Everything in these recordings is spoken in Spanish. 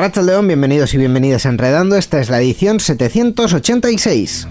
A Racha León, bienvenidos y bienvenidas a Enredando. Esta es la edición 786.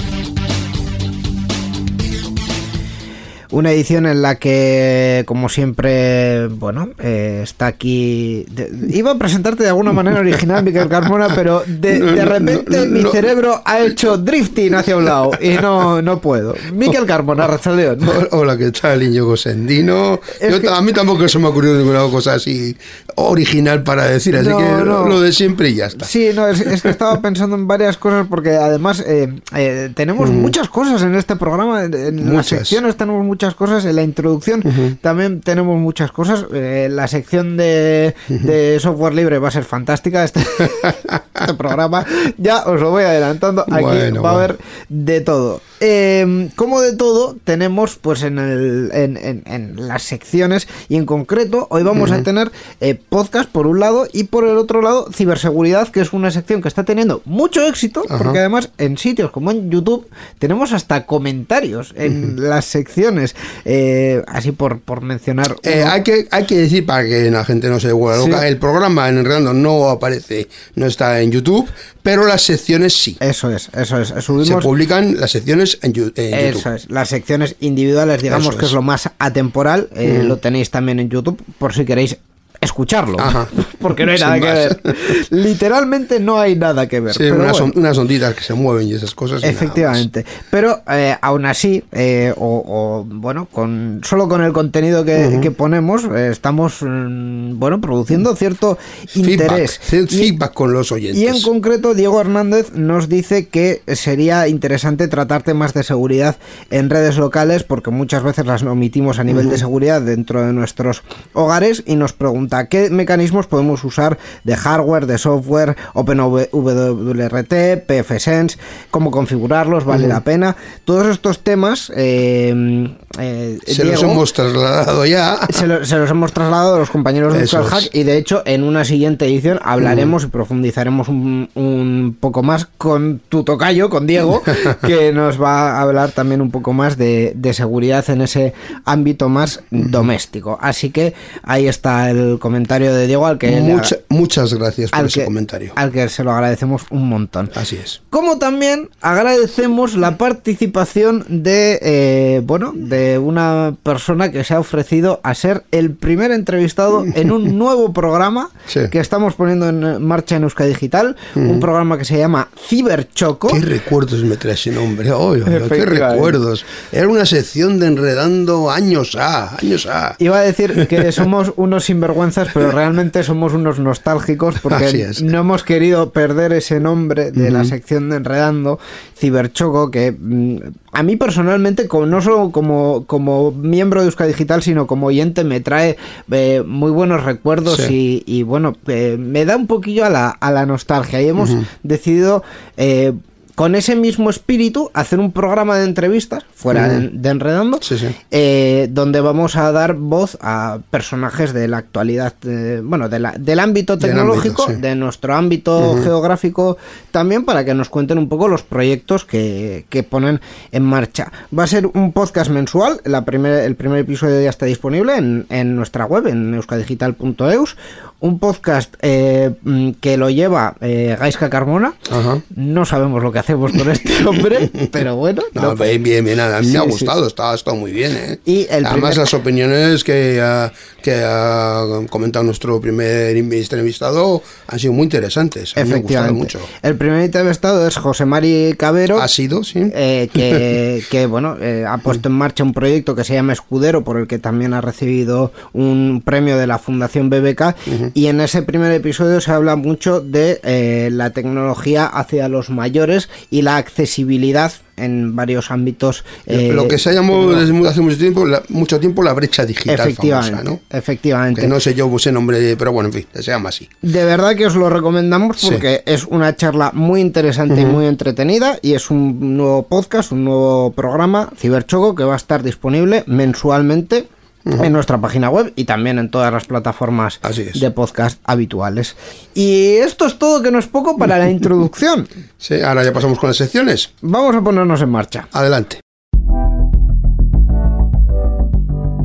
Una edición en la que, como siempre, bueno, eh, está aquí. de- iba a presentarte de alguna manera original, Miguel Carmona, pero de, de repente mi cerebro ha hecho drifting hacia un lado y no, no puedo. Miguel Carmona, Rachaldeón. Hola, ¿qué tal, Íñigo Sendino? Yo, que- A mí tampoco se me ha ocurrido ninguna cosa así original para decir, así No, que no. lo de siempre y ya está. Sí, no, es, es que estaba pensando en varias cosas porque además eh, eh, tenemos muchas cosas en este programa, en, las secciones tenemos muchas cosas, en la introducción. También tenemos muchas cosas, eh, la sección de, de software libre va a ser fantástica, este, este programa, ya os lo voy adelantando, aquí Bueno, va a haber de todo. Eh, como de todo, tenemos pues en, el, en, en- en las secciones y en concreto hoy vamos a tener eh, podcast por un lado y por el otro lado ciberseguridad, que es una sección que está teniendo mucho éxito porque además en sitios como en YouTube tenemos hasta comentarios en las secciones, eh, así por, por mencionar. Eh, hay, que, hay que decir para que la gente no se vuelva loca, Sí. el programa en Enredando no aparece, no está en YouTube, pero las secciones sí. Eso es, eso es. Se Subimos publican las secciones en, Yu- en Eso YouTube. es, las secciones individuales, digamos Eso que es es. lo más atemporal, eh, lo tenéis también en YouTube por si queréis escucharlo, Ajá. porque no hay Sin nada que más. ver. Literalmente no hay nada que ver. Sí, pero unas, bueno. on- unas onditas que se mueven y esas cosas. y. Efectivamente, pero eh, aún así, eh, o, o, bueno, con solo con el contenido que, que ponemos, eh, estamos mm, bueno produciendo cierto interés. Feedback, Y- con los oyentes. y en concreto, Diego Hernández nos dice que sería interesante tratar temas de seguridad en redes locales, porque muchas veces las omitimos a nivel de seguridad dentro de nuestros hogares, y nos pregunta qué mecanismos podemos usar de hardware, de software, OpenWRT, PFSense, cómo configurarlos, vale la pena. Todos estos temas, eh, eh, se los hemos trasladado ya. se, lo- se los hemos trasladado a los compañeros de Eso Hack y de hecho en una siguiente edición hablaremos y profundizaremos un, un poco más con tu tocayo, con Diego, que nos va a hablar también un poco más de, de seguridad en ese ámbito más doméstico. Así que ahí está el comentario de Diego al que, Mucha- muchas gracias por al ese que- comentario. al que se lo agradecemos un montón. Así es. Como también agradecemos la participación de eh, bueno de una persona que se ha ofrecido a ser el primer entrevistado en un nuevo programa Sí. que estamos poniendo en marcha en Euska Digital, un programa que se llama Ciberchoco. ¿Qué recuerdos me trae ese nombre? Oy, qué recuerdos. Era una sección de enredando años a, años a. Iba a decir que somos unos sinvergüenzas, pero realmente somos unos nostálgicos porque no hemos querido perder ese nombre de la sección de Enredando, Ciberchoco, que mm, a mí personalmente, como, no solo como, como miembro de Euska Digital, sino como oyente, me trae eh, muy buenos recuerdos Sí. y, y, bueno, eh, me da un poquillo a la, a la nostalgia. Y hemos decidido... eh, con ese mismo espíritu, hacer un programa de entrevistas fuera de, de Enredando, Sí, sí. eh, donde vamos a dar voz a personajes de la actualidad, eh, bueno, de la- del ámbito Del tecnológico, ámbito, sí. de nuestro ámbito geográfico también, para que nos cuenten un poco los proyectos que, que ponen en marcha. Va a ser un podcast mensual, la primer- el primer episodio ya está disponible en, en nuestra web, en euskadigital.eus, un podcast eh, mm, que lo lleva eh, Gaisca Carmona, Ajá. no sabemos lo que hace hacemos con este hombre, pero bueno. No, no bien, bien, bien. A mí Sí, me ha sí, gustado, está, está muy bien. ¿eh? Y el Además, primer- las opiniones que ha, que ha comentado nuestro primer entrevistado han sido muy interesantes. A mí me ha gustado mucho. El primer entrevistado es José Mari Cabero. Ha sido, sí. eh, que, que, bueno eh, ha puesto en marcha un proyecto que se llama Escudero por el que también ha recibido un premio de la Fundación BBK y en ese primer episodio se habla mucho de eh, la tecnología hacia los mayores y la accesibilidad en varios ámbitos eh, Lo que se ha llamado desde hace mucho tiempo, la, mucho tiempo la brecha digital efectivamente famosa, ¿no? efectivamente Que no sé yo ese nombre, pero bueno, en fin, se llama así. De verdad que os lo recomendamos Sí. porque es una charla muy interesante y muy entretenida y es un nuevo podcast, un nuevo programa, Ciberchoco, que va a estar disponible mensualmente en nuestra página web y también en todas las plataformas de podcast habituales. Y esto es todo que no es poco para la introducción. Sí, ahora ya pasamos con las secciones. Vamos a ponernos en marcha. Adelante.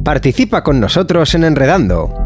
Participa con nosotros en Enredando.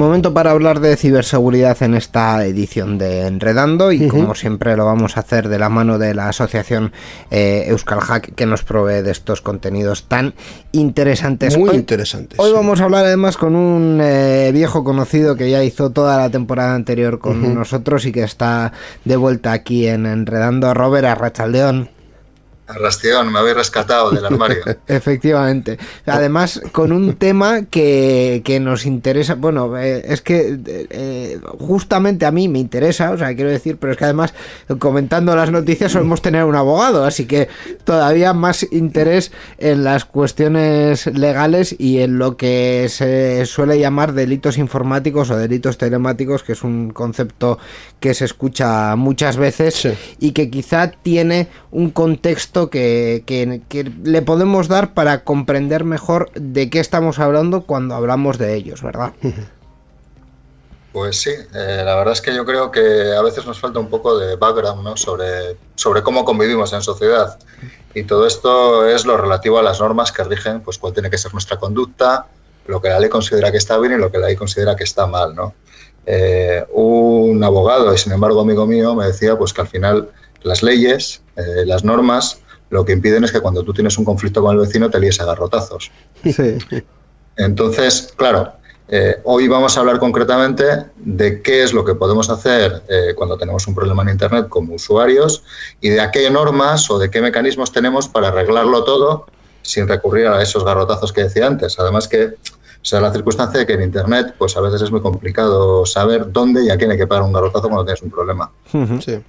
Momento para hablar de ciberseguridad en esta edición de Enredando y como siempre lo vamos a hacer de la mano de la asociación eh, Euskal Hack que nos provee de estos contenidos tan interesantes. Muy Hoy- interesantes. Hoy sí. vamos a hablar además con un eh, viejo conocido que ya hizo toda la temporada anterior con nosotros y que está de vuelta aquí en Enredando, Robert Arrachaldeón. Rastión, me habéis rescatado del armario. Efectivamente. Además, con un tema que, que nos interesa. Bueno, eh, es que eh, justamente a mí me interesa, o sea, quiero decir, pero es que además, comentando las noticias, solemos tener un abogado, así que todavía más interés en las cuestiones legales y en lo que se suele llamar delitos informáticos o delitos telemáticos, que es un concepto que se escucha muchas veces Sí. y que quizá tiene un contexto que, le podemos dar para comprender mejor de qué estamos hablando cuando hablamos de ellos, ¿verdad? Pues sí, eh, la verdad es que yo creo que a veces nos falta un poco de background ¿no? sobre, sobre cómo convivimos en sociedad. Y todo esto es lo relativo a las normas que rigen pues, cuál tiene que ser nuestra conducta, lo que la ley considera que está bien y lo que la ley considera que está mal. ¿no? Eh, un abogado, y sin embargo amigo mío, me decía pues, que al final las leyes, eh, las normas, lo que impiden es que cuando tú tienes un conflicto con el vecino te líes a garrotazos. Sí. Entonces, claro, eh, hoy vamos a hablar concretamente de qué es lo que podemos hacer eh, cuando tenemos un problema en Internet como usuarios y de a qué normas o de qué mecanismos tenemos para arreglarlo todo sin recurrir a esos garrotazos que decía antes. Además que o sea la circunstancia de que en Internet pues a veces es muy complicado saber dónde y a quién hay que pagar un garrotazo cuando tienes un problema. Sí.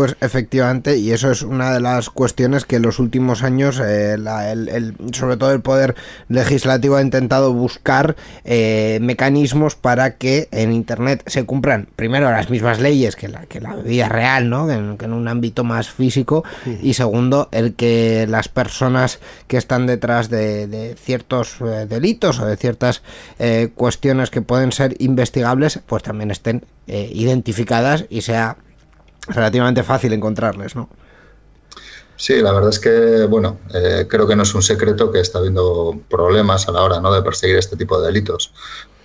Pues efectivamente, y eso es una de las cuestiones que en los últimos años, eh, la- el- el- sobre todo el Poder Legislativo ha intentado buscar eh, mecanismos para que en Internet se cumplan primero las mismas leyes que la, que la vida real, ¿no? Que en, que en un ámbito más físico, y segundo, el que las personas que están detrás de, de ciertos eh, delitos o de ciertas cuestiones que pueden ser investigables, pues también estén identificadas y sea relativamente fácil encontrarles, ¿no? Sí, la verdad es que, bueno, eh, creo que no es un secreto que está habiendo problemas a la hora ¿no? de perseguir este tipo de delitos.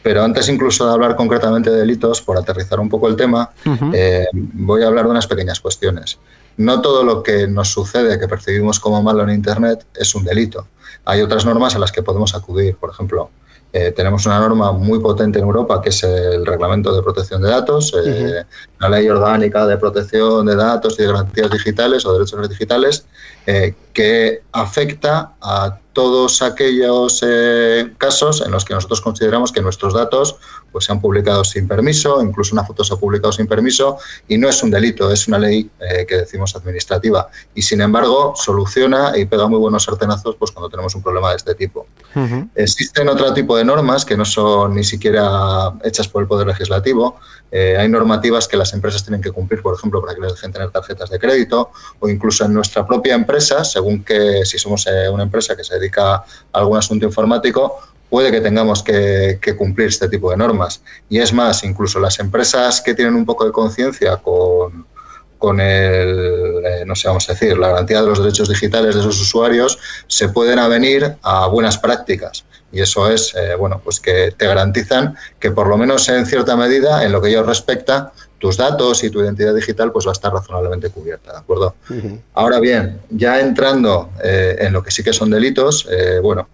Pero antes incluso de hablar concretamente de delitos, por aterrizar un poco el tema, eh, voy a hablar de unas pequeñas cuestiones. No todo lo que nos sucede, que percibimos como malo en Internet, es un delito. Hay otras normas a las que podemos acudir. Por ejemplo, eh, tenemos una norma muy potente en Europa que es el Reglamento de Protección de Datos, eh, la ley orgánica de protección de datos y de garantías digitales o derechos digitales eh, que afecta a todos aquellos eh, casos en los que nosotros consideramos que nuestros datos pues, se han publicado sin permiso, incluso una foto se ha publicado sin permiso, y no es un delito, es una ley eh, que decimos administrativa. Y sin embargo, soluciona y pega muy buenos sartenazos pues, cuando tenemos un problema de este tipo. Existen otro tipo de normas que no son ni siquiera hechas por el Poder Legislativo. Eh, hay normativas que las empresas tienen que cumplir, por ejemplo, para que les dejen tener tarjetas de crédito, o incluso en nuestra propia empresa, según que si somos una empresa que se dedica a algún asunto informático, puede que tengamos que, cumplir este tipo de normas. Y es más, incluso las empresas que tienen un poco de conciencia con, con el, eh, no sé, vamos a decir, la garantía de los derechos digitales de sus usuarios, se pueden avenir a buenas prácticas. Y eso es, eh, bueno, pues que te garantizan que por lo menos en cierta medida, en lo que ellos respecta, tus datos y tu identidad digital pues va a estar razonablemente cubierta, ¿de acuerdo? Ahora bien, ya entrando eh, en lo que sí que son delitos, bueno,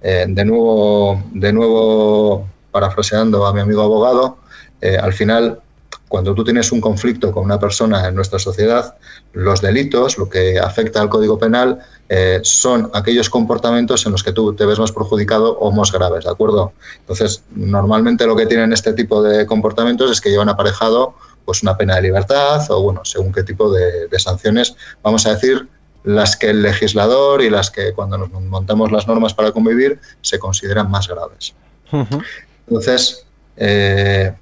de, nuevo, de nuevo, parafraseando a mi amigo abogado, al final, cuando tú tienes un conflicto con una persona en nuestra sociedad, los delitos, lo que afecta al Código Penal, eh, son aquellos comportamientos en los que tú te ves más perjudicado o más graves, ¿de acuerdo? Entonces, normalmente lo que tienen este tipo de comportamientos es que llevan aparejado pues una pena de libertad o, bueno, según qué tipo de, de sanciones, vamos a decir, las que el legislador y las que cuando nos montamos las normas para convivir se consideran más graves. Entonces, eh,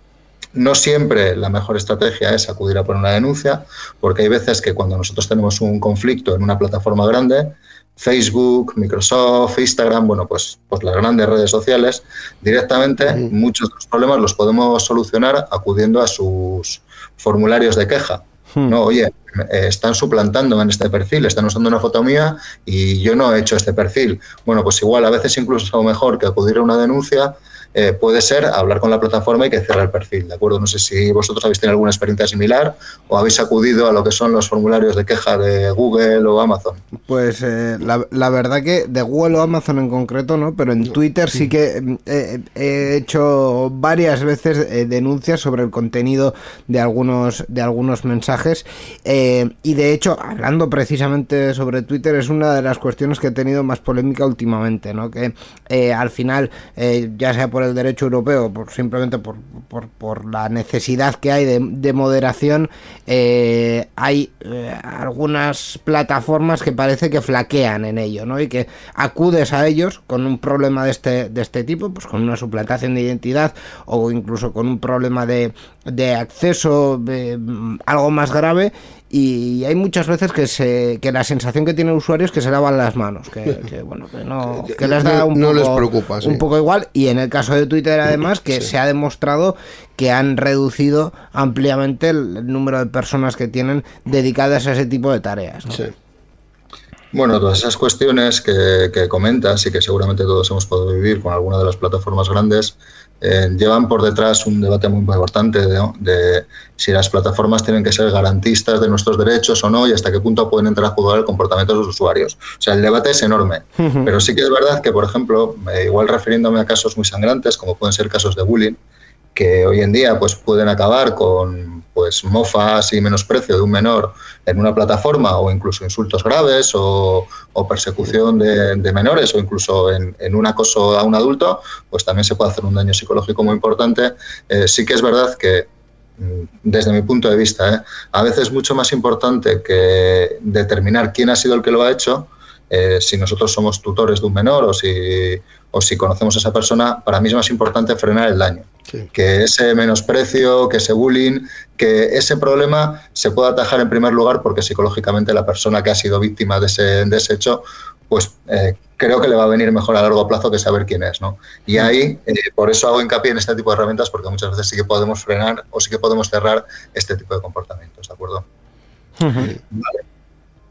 no siempre la mejor estrategia es acudir a poner una denuncia, porque hay veces que cuando nosotros tenemos un conflicto en una plataforma grande, Facebook, Microsoft, Instagram, bueno, pues, pues las grandes redes sociales, directamente muchos de los problemas los podemos solucionar acudiendo a sus formularios de queja. Hmm. No, oye, eh, están suplantando en este perfil, están usando una foto mía y yo no he hecho este perfil. Bueno, pues igual a veces incluso es algo mejor que acudir a una denuncia eh, puede ser hablar con la plataforma y que cierre el perfil, ¿de acuerdo? No sé si vosotros habéis tenido alguna experiencia similar o habéis acudido a lo que son los formularios de queja de Google o Amazon. Pues eh, la, verdad que de Google o Amazon en concreto no, pero en Twitter sí que mm, he hecho varias veces denuncias sobre el contenido de algunos, de algunos mensajes y de hecho, hablando precisamente sobre Twitter, es una de las cuestiones que he tenido más polémica últimamente, ¿no? Que al final, ya sea por el derecho europeo, por, simplemente por, por, la necesidad que hay de, moderación, eh, hay eh, algunas plataformas que parece que flaquean en ello, ¿no? Y que acudes a ellos con un problema de este, de este tipo, pues con una suplantación de identidad o incluso con un problema de, de acceso, mm, algo más grave, y hay muchas veces que se que la sensación que tiene el usuario es que se lavan las manos que, bueno que no que les da un, poco, les preocupa, un poco igual. Y en el caso de Twitter además que se ha demostrado que han reducido ampliamente el, número de personas que tienen dedicadas a ese tipo de tareas Bueno, todas esas cuestiones que, que comentas y que seguramente todos hemos podido vivir con alguna de las plataformas grandes, eh, llevan por detrás un debate muy importante de, si las plataformas tienen que ser garantistas de nuestros derechos o no y hasta qué punto pueden entrar a jugar el comportamiento de los usuarios. O sea, el debate es enorme. Pero sí que es verdad que, por ejemplo, eh, igual refiriéndome a casos muy sangrantes, como pueden ser casos de bullying, que hoy en día pues, pueden acabar con pues, mofas y menosprecio de un menor en una plataforma o incluso insultos graves o, persecución de, menores o incluso en, un acoso a un adulto, pues también se puede hacer un daño psicológico muy importante. Eh, sí que es verdad que mm, desde mi punto de vista, ¿eh? a veces es mucho más importante que determinar quién ha sido el que lo ha hecho, eh, si nosotros somos tutores de un menor o si, o si conocemos a esa persona, para mí es más importante frenar el daño. Que ese menosprecio, que ese bullying, que ese problema se pueda atajar en primer lugar porque psicológicamente la persona que ha sido víctima de ese, de hecho, pues eh, creo que le va a venir mejor a largo plazo que saber quién es. ¿no? Y ahí, eh, por eso hago hincapié en este tipo de herramientas, porque muchas veces sí que podemos frenar o sí que podemos cerrar este tipo de comportamientos, ¿de acuerdo?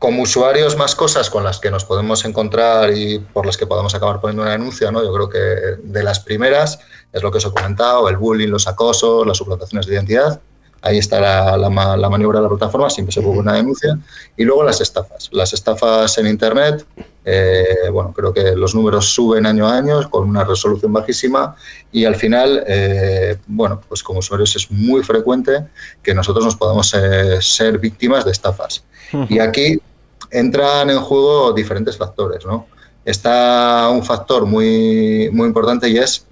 Como usuarios más cosas con las que nos podemos encontrar y por las que podemos acabar poniendo una denuncia, ¿no? Yo creo que de las primeras es lo que os he comentado, el bullying, los acosos, las suplantaciones de identidad. Ahí está la, la, maniobra de la plataforma, siempre se pone una denuncia. Y luego las estafas. Las estafas en Internet, Eh, bueno, creo que los números suben año a año con una resolución bajísima y al final, eh, bueno, pues como usuarios es muy frecuente que nosotros nos podamos eh, ser víctimas de estafas. Y aquí entran en juego diferentes factores, ¿no? Está un factor muy, muy importante y es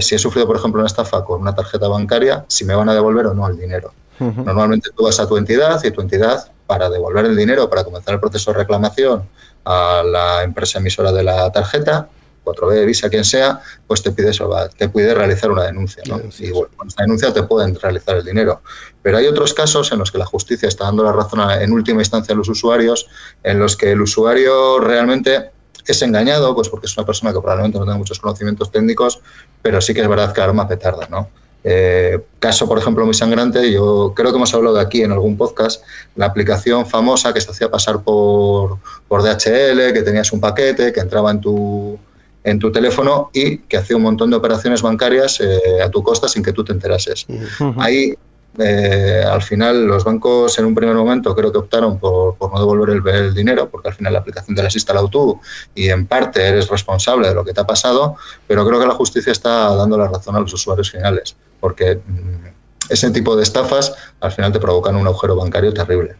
si he sufrido, por ejemplo, una estafa con una tarjeta bancaria, si me van a devolver o no el dinero. Normalmente tú vas a tu entidad y tu entidad, para devolver el dinero, para comenzar el proceso de reclamación a la empresa emisora de la tarjeta, 4B, Visa, quien sea, pues te pide, te pide realizar una denuncia. ¿no? Y bueno, con esta denuncia te pueden realizar el dinero. Pero hay otros casos en los que la justicia está dando la razón en última instancia a los usuarios, en los que el usuario realmente es engañado, pues porque es una persona que probablemente no tenga muchos conocimientos técnicos, pero sí que es verdad que arma petarda, ¿no? Eh, caso, por ejemplo, muy sangrante, yo creo que hemos hablado de aquí en algún podcast, la aplicación famosa que se hacía pasar por, por DHL, que tenías un paquete, que entraba en tu, en tu teléfono y que hacía un montón de operaciones bancarias eh, a tu costa sin que tú te enterases. Ahí eh, al final los bancos en un primer momento creo que optaron por, no devolver el, dinero, porque al final la aplicación te la has instalado tú y en parte eres responsable de lo que te ha pasado, pero creo que la justicia está dando la razón a los usuarios finales, porque mm, ese tipo de estafas al final te provocan un agujero bancario terrible.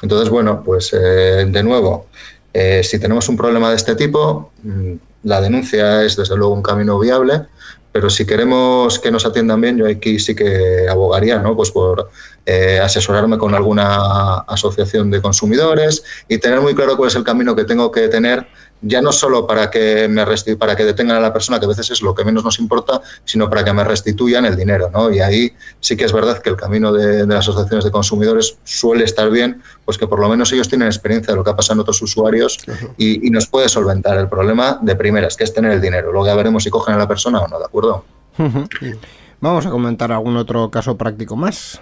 Entonces, bueno, pues eh, de nuevo, eh, si tenemos un problema de este tipo, mm, la denuncia es desde luego un camino viable pero si queremos que nos atiendan bien, yo aquí sí que abogaría, ¿no? Pues por eh, asesorarme con alguna asociación de consumidores y tener muy claro cuál es el camino que tengo que tener ya no solo para que me para que detengan a la persona, que a veces es lo que menos nos importa, sino para que me restituyan el dinero, ¿no? Y ahí sí que es verdad que el camino de, las asociaciones de consumidores suele estar bien, pues que por lo menos ellos tienen experiencia de lo que ha pasado en otros usuarios y, nos puede solventar el problema de primeras, que es tener el dinero. Luego ya veremos si cogen a la persona o no, ¿de acuerdo? Vamos a comentar algún otro caso práctico más.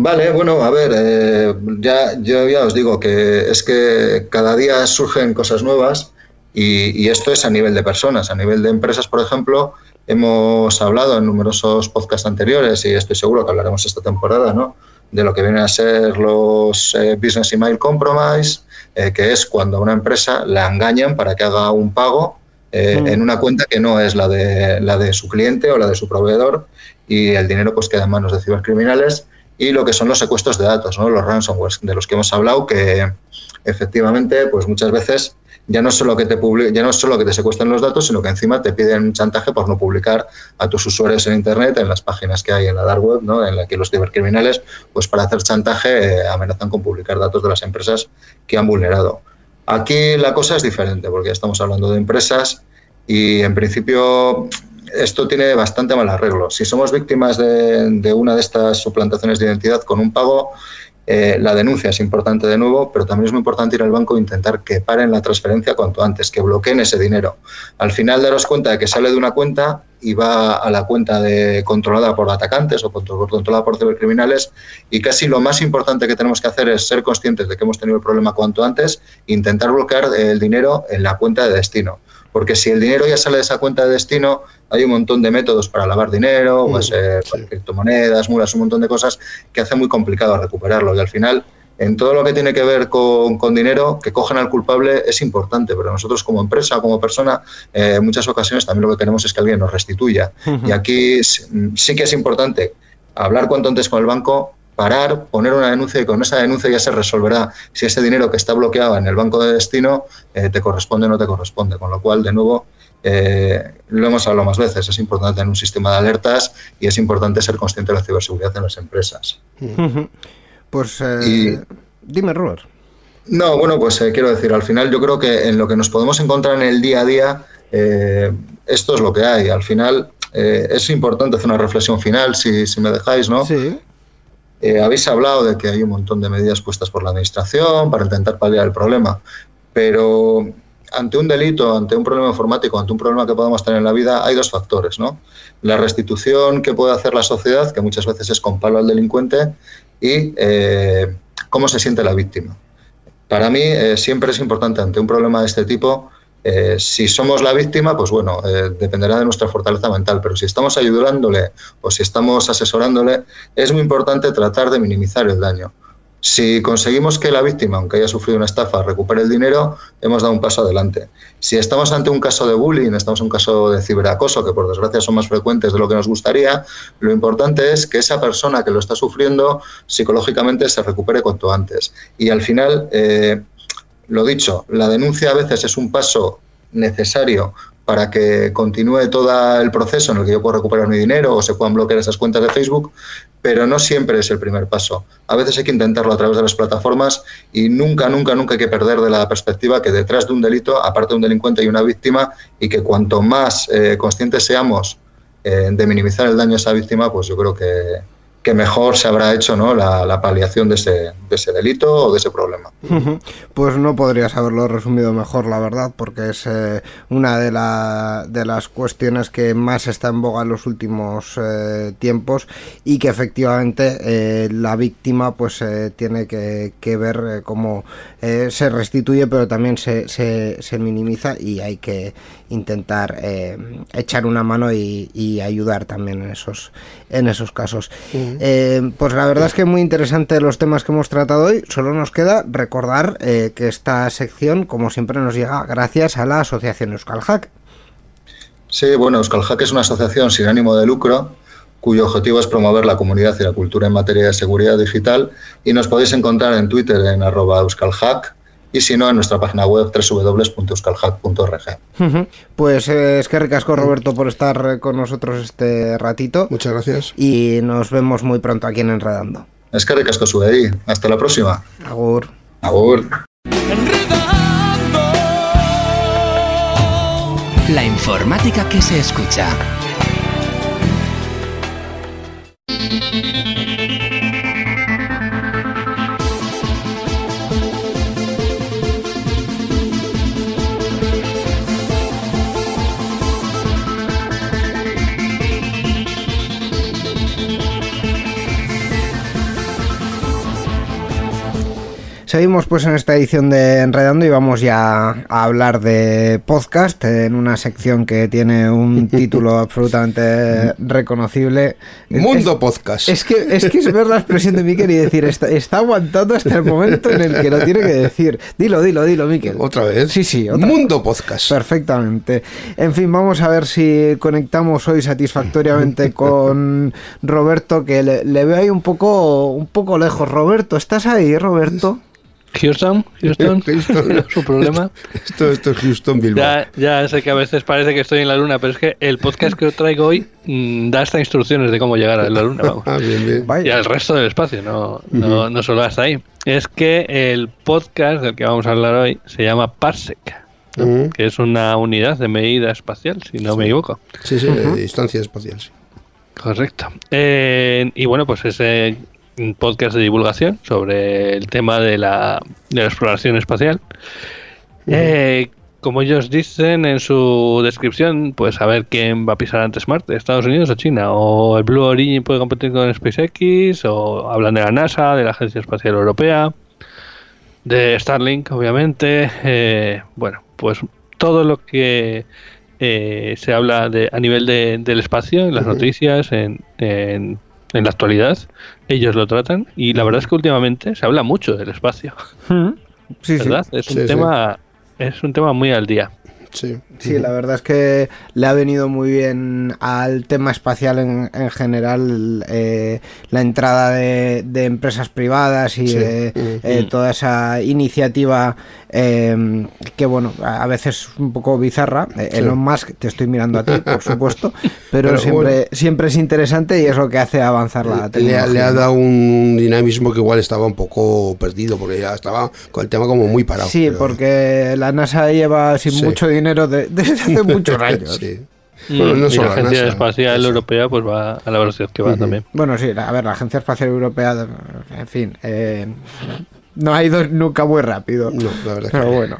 Vale, bueno, a ver, eh, ya, yo ya os digo que es que cada día surgen cosas nuevas y, esto es a nivel de personas, a nivel de empresas, por ejemplo, hemos hablado en numerosos podcasts anteriores y estoy seguro que hablaremos esta temporada, ¿no? De lo que vienen a ser los eh, Business Email Compromise, eh, que es cuando a una empresa la engañan para que haga un pago mm. en una cuenta que no es la de, la de su cliente o la de su proveedor y el dinero pues queda en manos de cibercriminales y lo que son los secuestros de datos, ¿no? los ransomware de los que hemos hablado, que efectivamente, pues muchas veces ya no solo que te ya no solo que te secuestran los datos, sino que encima te piden chantaje por no publicar a tus usuarios en internet, en las páginas que hay en la dark web, ¿no? en la que los cibercriminales, pues para hacer chantaje eh, amenazan con publicar datos de las empresas que han vulnerado. Aquí la cosa es diferente, porque ya estamos hablando de empresas y en principio esto tiene bastante mal arreglo. Si somos víctimas de, una de estas suplantaciones de identidad con un pago, eh, la denuncia es importante de nuevo, pero también es muy importante ir al banco e intentar que paren la transferencia cuanto antes, que bloqueen ese dinero. Al final daros cuenta de que sale de una cuenta y va a la cuenta controlada por atacantes o controlada por cibercriminales y casi lo más importante que tenemos que hacer es ser conscientes de que hemos tenido el problema cuanto antes e intentar bloquear el dinero en la cuenta de destino porque si el dinero ya sale de esa cuenta de destino, hay un montón de métodos para lavar dinero, pues, criptomonedas, mulas, un montón de cosas que hace muy complicado recuperarlo. Y al final, en todo lo que tiene que ver con, dinero, que cogen al culpable es importante, pero nosotros como empresa, como persona, eh, en muchas ocasiones también lo que queremos es que alguien nos restituya. Y aquí sí que es importante hablar cuanto antes con el banco, parar, poner una denuncia y con esa denuncia ya se resolverá si ese dinero que está bloqueado en el banco de destino eh, te corresponde o no te corresponde. Con lo cual, de nuevo, eh, lo hemos hablado más veces, es importante tener un sistema de alertas y es importante ser consciente de la ciberseguridad en las empresas. Pues eh, dime, Robert. No, bueno, pues quiero decir, al final yo creo que en lo que nos podemos encontrar en el día a día, esto es lo que hay. Al final es importante hacer una reflexión final, si, si me dejáis, ¿no? Sí. Eh, habéis hablado de que hay un montón de medidas puestas por la Administración para intentar paliar el problema, pero ante un delito, ante un problema informático, ante un problema que podamos tener en la vida, hay dos factores, ¿no? La restitución que puede hacer la sociedad, que muchas veces es con palo al delincuente, y eh, cómo se siente la víctima. Para mí eh, siempre es importante ante un problema de este tipo eh, si somos la víctima, pues bueno, eh, dependerá de nuestra fortaleza mental, pero si estamos ayudándole o si estamos asesorándole, es muy importante tratar de minimizar el daño. Si conseguimos que la víctima, aunque haya sufrido una estafa, recupere el dinero, hemos dado un paso adelante. Si estamos ante un caso de bullying, estamos ante un caso de ciberacoso, que por desgracia son más frecuentes de lo que nos gustaría, lo importante es que esa persona que lo está sufriendo psicológicamente se recupere cuanto antes. Y al final, eh, lo dicho, la denuncia a veces es un paso necesario para que continúe todo el proceso en el que yo puedo recuperar mi dinero o se puedan bloquear esas cuentas de Facebook, pero no siempre es el primer paso. A veces hay que intentarlo a través de las plataformas y nunca, nunca, nunca hay que perder de la perspectiva que detrás de un delito, aparte de un delincuente, hay una víctima y que cuanto más eh, conscientes seamos eh, de minimizar el daño a esa víctima, pues yo creo que, que mejor se habrá hecho ¿no? la, paliación de ese, de ese, delito o de ese problema. Pues no podrías haberlo resumido mejor, la verdad, porque es eh, una de, la, de, las cuestiones que más está en boga en los últimos eh, tiempos y que efectivamente eh, la víctima pues tiene que, que ver cómo se restituye, pero también se, se, se minimiza y hay que intentar eh, echar una mano y, ayudar también en esos, en esos casos. Eh, pues la verdad es que muy interesante los temas que hemos tratado hoy. Solo nos queda recordar eh, que esta sección, como siempre, nos llega gracias a la asociación Euskal Hack. Sí, bueno, Euskal Hack es una asociación sin ánimo de lucro cuyo objetivo es promover la comunidad y la cultura en materia de seguridad digital y nos podéis encontrar en Twitter en arroba euskalhack y si no en nuestra página web www.euskalhack.org. Pues eh, es que ricasco Roberto por estar con nosotros este ratito. Muchas gracias. Y nos vemos muy pronto aquí en Enredando. Es que ricasco sube ahí. Hasta la próxima. Agur. Agur. La informática que se escucha. Seguimos pues en esta edición de Enredando y vamos ya a hablar de podcast en una sección que tiene un título absolutamente reconocible. Mundo Podcast. Es que, es que es ver la expresión de Miquel y decir, está, está aguantando hasta el momento en el que lo tiene que decir. Dilo, dilo, dilo, Miquel. ¿Otra vez? Sí, sí. Mundo Podcast. Perfectamente. En fin, vamos a ver si conectamos hoy satisfactoriamente con Roberto, que le, le veo ahí un poco, un poco lejos. Roberto, ¿estás ahí, Roberto? Houston, Houston, su problema. Esto, esto, es Houston Bilbao. Ya, sé que a veces parece que estoy en la luna, pero es que el podcast que os traigo hoy mm, da hasta instrucciones de cómo llegar a la luna. Vamos. ah, bien, bien. Y al resto del espacio, no, no, no, solo hasta ahí. Es que el podcast del que vamos a hablar hoy se llama Parsec. que es una unidad de medida espacial, si no me equivoco. Sí, sí, de distancia espacial, sí. Correcto. Eh, y bueno, pues ese un podcast de divulgación sobre el tema de la, de la exploración espacial. Eh, como ellos dicen en su descripción, pues a ver quién va a pisar antes Marte, Estados Unidos o China, o el Blue Origin puede competir con SpaceX, o hablan de la NASA, de la Agencia Espacial Europea, de Starlink, obviamente. Eh, bueno, pues todo lo que eh, se habla de, a nivel de, del espacio, en las noticias, en, en, en la actualidad, ellos lo tratan y la verdad es que últimamente se habla mucho del espacio. Sí, ¿verdad? sí. Es un tema es un tema muy al día. Sí. sí, la verdad es que le ha venido muy bien al tema espacial en, en general eh, la entrada de, de, empresas privadas y Sí. de eh, toda esa iniciativa eh, que bueno, a veces es un poco bizarra. Eh, Sí. Elon Musk, te estoy mirando a ti, por supuesto, pero, Pero siempre, bueno. siempre es interesante y es lo que hace avanzar la Le ha, tecnología. le ha dado un dinamismo que igual estaba un poco perdido, porque ya estaba con el tema como muy parado. Sí, pero- porque la NASA lleva sin Sí. mucho dinero de- desde hace muchos años. Sí. Bueno, no y solo la Agencia NASA, Espacial eso. Europea pues va a la velocidad que va también. Bueno, sí, a ver, la Agencia Espacial Europea, en fin, eh, no ha ido nunca muy rápido. No, la verdad Pero que- bueno.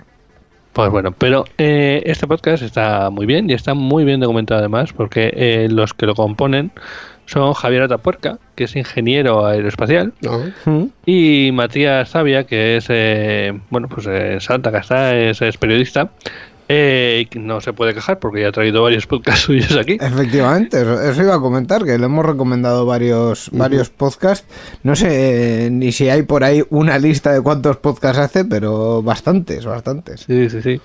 Pues bueno, pero eh, este podcast está muy bien y está muy bien documentado además porque eh, los que lo componen son Javier Atapuerca, que es ingeniero aeroespacial, y Matías Zavia, que es, eh, bueno, pues en Santa Casta, es, es periodista, Eh, no se puede quejar porque ya ha traído varios podcasts suyos aquí. Efectivamente, eso, iba a comentar, que le hemos recomendado varios, varios podcasts. No sé eh, ni si hay por ahí una lista de cuántos podcasts hace, pero bastantes, bastantes. Sí, sí, sí.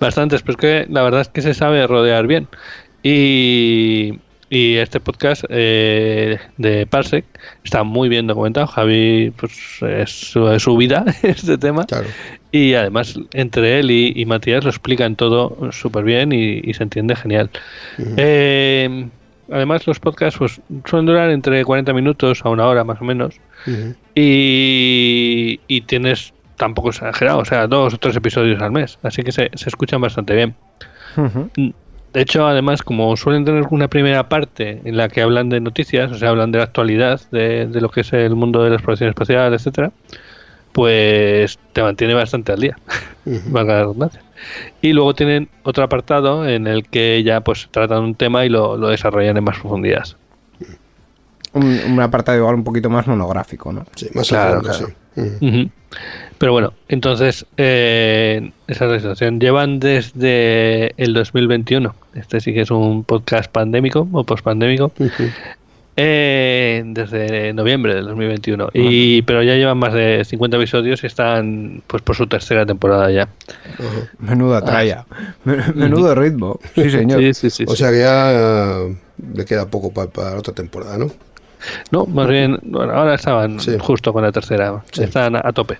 Bastantes, pero es que la verdad es que se sabe rodear bien. Y, y este podcast eh, de Parsec está muy bien documentado. Javi, pues es su, vida este tema. Y además, entre él y, Matías lo explican todo súper bien y, se entiende genial. Eh, además, los podcasts pues, suelen durar entre 40 minutos a una hora más o menos. y, y, tienes, tampoco exagerado, o sea, dos o tres episodios al mes. Así que se, se escuchan bastante bien. De hecho, además, como suelen tener una primera parte en la que hablan de noticias, o sea, hablan de la actualidad, de, lo que es el mundo de la exploración espacial, etcétera, pues te mantiene bastante al día, valga la redundancia. Y luego tienen otro apartado en el que ya pues tratan un tema y lo, desarrollan en más profundidad. Un, apartado igual un poquito más monográfico, ¿no? Sí, más claro, Pero bueno, entonces, eh, esa situación. Llevan desde el 2021. Este sí que es un podcast pandémico o pospandémico. Eh, desde noviembre del 2021. Y, pero ya llevan más de 50 episodios y están pues por su tercera temporada ya. Menuda tralla. Menudo ritmo. Sí, señor. o sea que ya le queda poco para, otra temporada, ¿no? No, más bien, bueno, ahora estaban justo con la tercera. Están a, tope.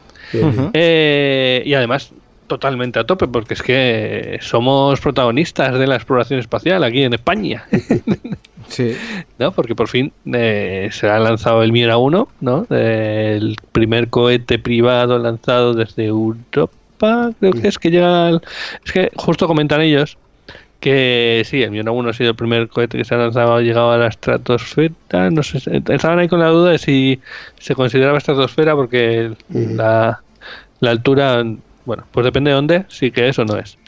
Eh, y además, totalmente a tope, porque es que somos protagonistas de la exploración espacial aquí en España. Sí. ¿No? Porque por fin eh, se ha lanzado el Miura 1, ¿no? El primer cohete privado lanzado desde Europa, creo que es que ya... Es que justo comentan ellos que sí, el Miura 1 ha sido el primer cohete que se ha lanzado, ha llegado a la estratosfera, no sé, estaban ahí con la duda de si se consideraba estratosfera porque la, la altura, bueno, pues depende de dónde, sí que eso no es.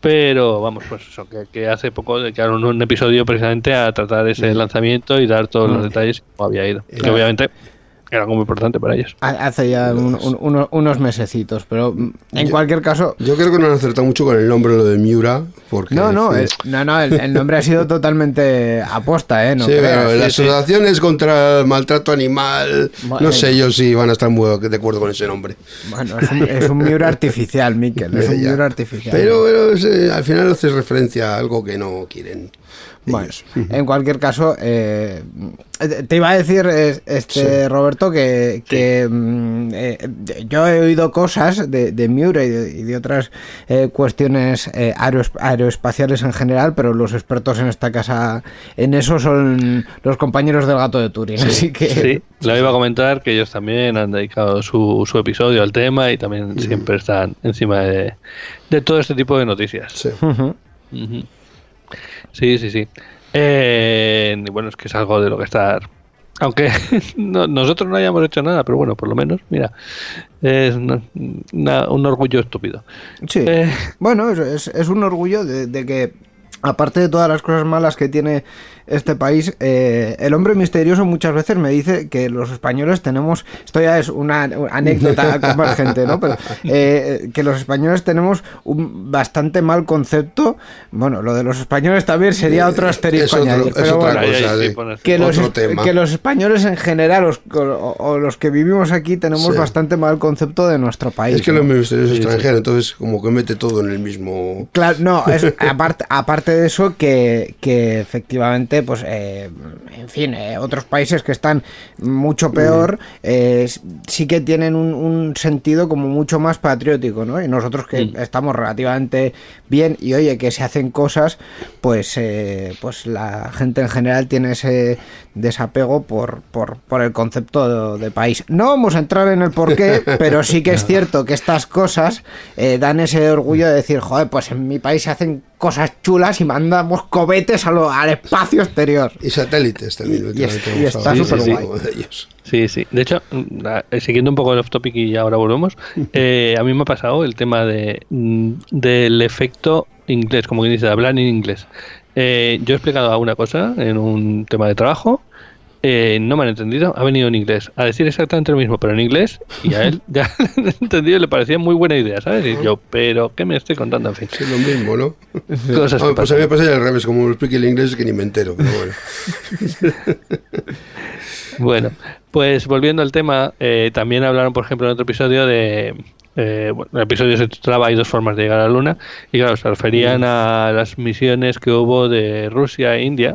Pero vamos, pues eso, que, hace poco dedicaron un episodio precisamente a tratar ese lanzamiento y dar todos los detalles cómo había ido. Que obviamente era algo muy importante para ellos. Hace ya unos mesecitos, pero en cualquier caso... Yo creo que no han acertado mucho con el nombre lo de Miura, porque... No, no, el, no, no el, nombre ha sido totalmente aposta, ¿eh? No sí, pero las asociaciones contra el maltrato animal, no sé yo si van a estar muy de acuerdo con ese nombre. Bueno, es un, Miura artificial, Miquel, es un Miura artificial. Pero, al final haces referencia a algo que no quieren. Bueno, en cualquier caso, eh, te iba a decir, este Roberto, que, mm, eh, yo he oído cosas de, de Miura y de, otras eh, cuestiones aeroespaciales en general, pero los expertos en esta casa en eso son los compañeros del gato de Turing. así que... Sí, lo iba a comentar que ellos también han dedicado su, su episodio al tema y también siempre están encima de, todo este tipo de noticias. Sí. Sí, sí, sí. Eh, y bueno, es que es algo de lo que estar. Aunque nosotros no hayamos hecho nada, pero bueno, por lo menos, mira, es un orgullo estúpido. Sí. Eh, bueno, es, es, un orgullo de que, aparte de todas las cosas malas que tiene este país, eh, el hombre misterioso muchas veces me dice que los españoles tenemos, esto ya es una, anécdota convergente, ¿no? Pero eh, que los españoles tenemos un bastante mal concepto. Bueno, lo de los españoles también sería otro asterisco que, los, que los españoles en general o, los que vivimos aquí tenemos bastante mal concepto de nuestro país. Es que el hombre misterioso es extranjero, entonces como que mete todo en el mismo... Claro, no, es, aparte, aparte de eso que, que efectivamente pues, eh, en fin, eh, otros países que están mucho peor, eh, sí que tienen un, sentido como mucho más patriótico, ¿no? Y nosotros que estamos relativamente bien y oye, que se hacen cosas, pues, pues la gente en general tiene ese desapego por, por, por el concepto de, país. No vamos a entrar en el porqué, pero sí que es cierto que estas cosas dan ese orgullo de decir, joder, pues en mi país se hacen cosas chulas y mandamos cohetes al espacio exterior. Y satélites también. Y, está súper guay. Sí, sí. De hecho, mm, eh, siguiendo un poco el off topic y ahora volvemos, eh, a mí me ha pasado el tema de mm, del efecto inglés, como que dice, hablar en inglés. Eh, yo he explicado alguna cosa en un tema de trabajo eh, no me han entendido, ha venido en inglés a decir exactamente lo mismo, pero en inglés, y a él ya entendido, le parecía muy buena idea, ¿sabes? Y yo, pero ¿qué me estoy contando? En fin. Sí, lo mismo, ¿no? Cosas que pues a mí me pasa al revés, como lo explique el inglés que ni me entero, pero bueno. Bueno, pues volviendo al tema, eh, también hablaron, por ejemplo, en otro episodio de. Eh, bueno, el episodio se titulaba Hay dos formas de llegar a la Luna. Y claro, se referían a las misiones que hubo de Rusia e India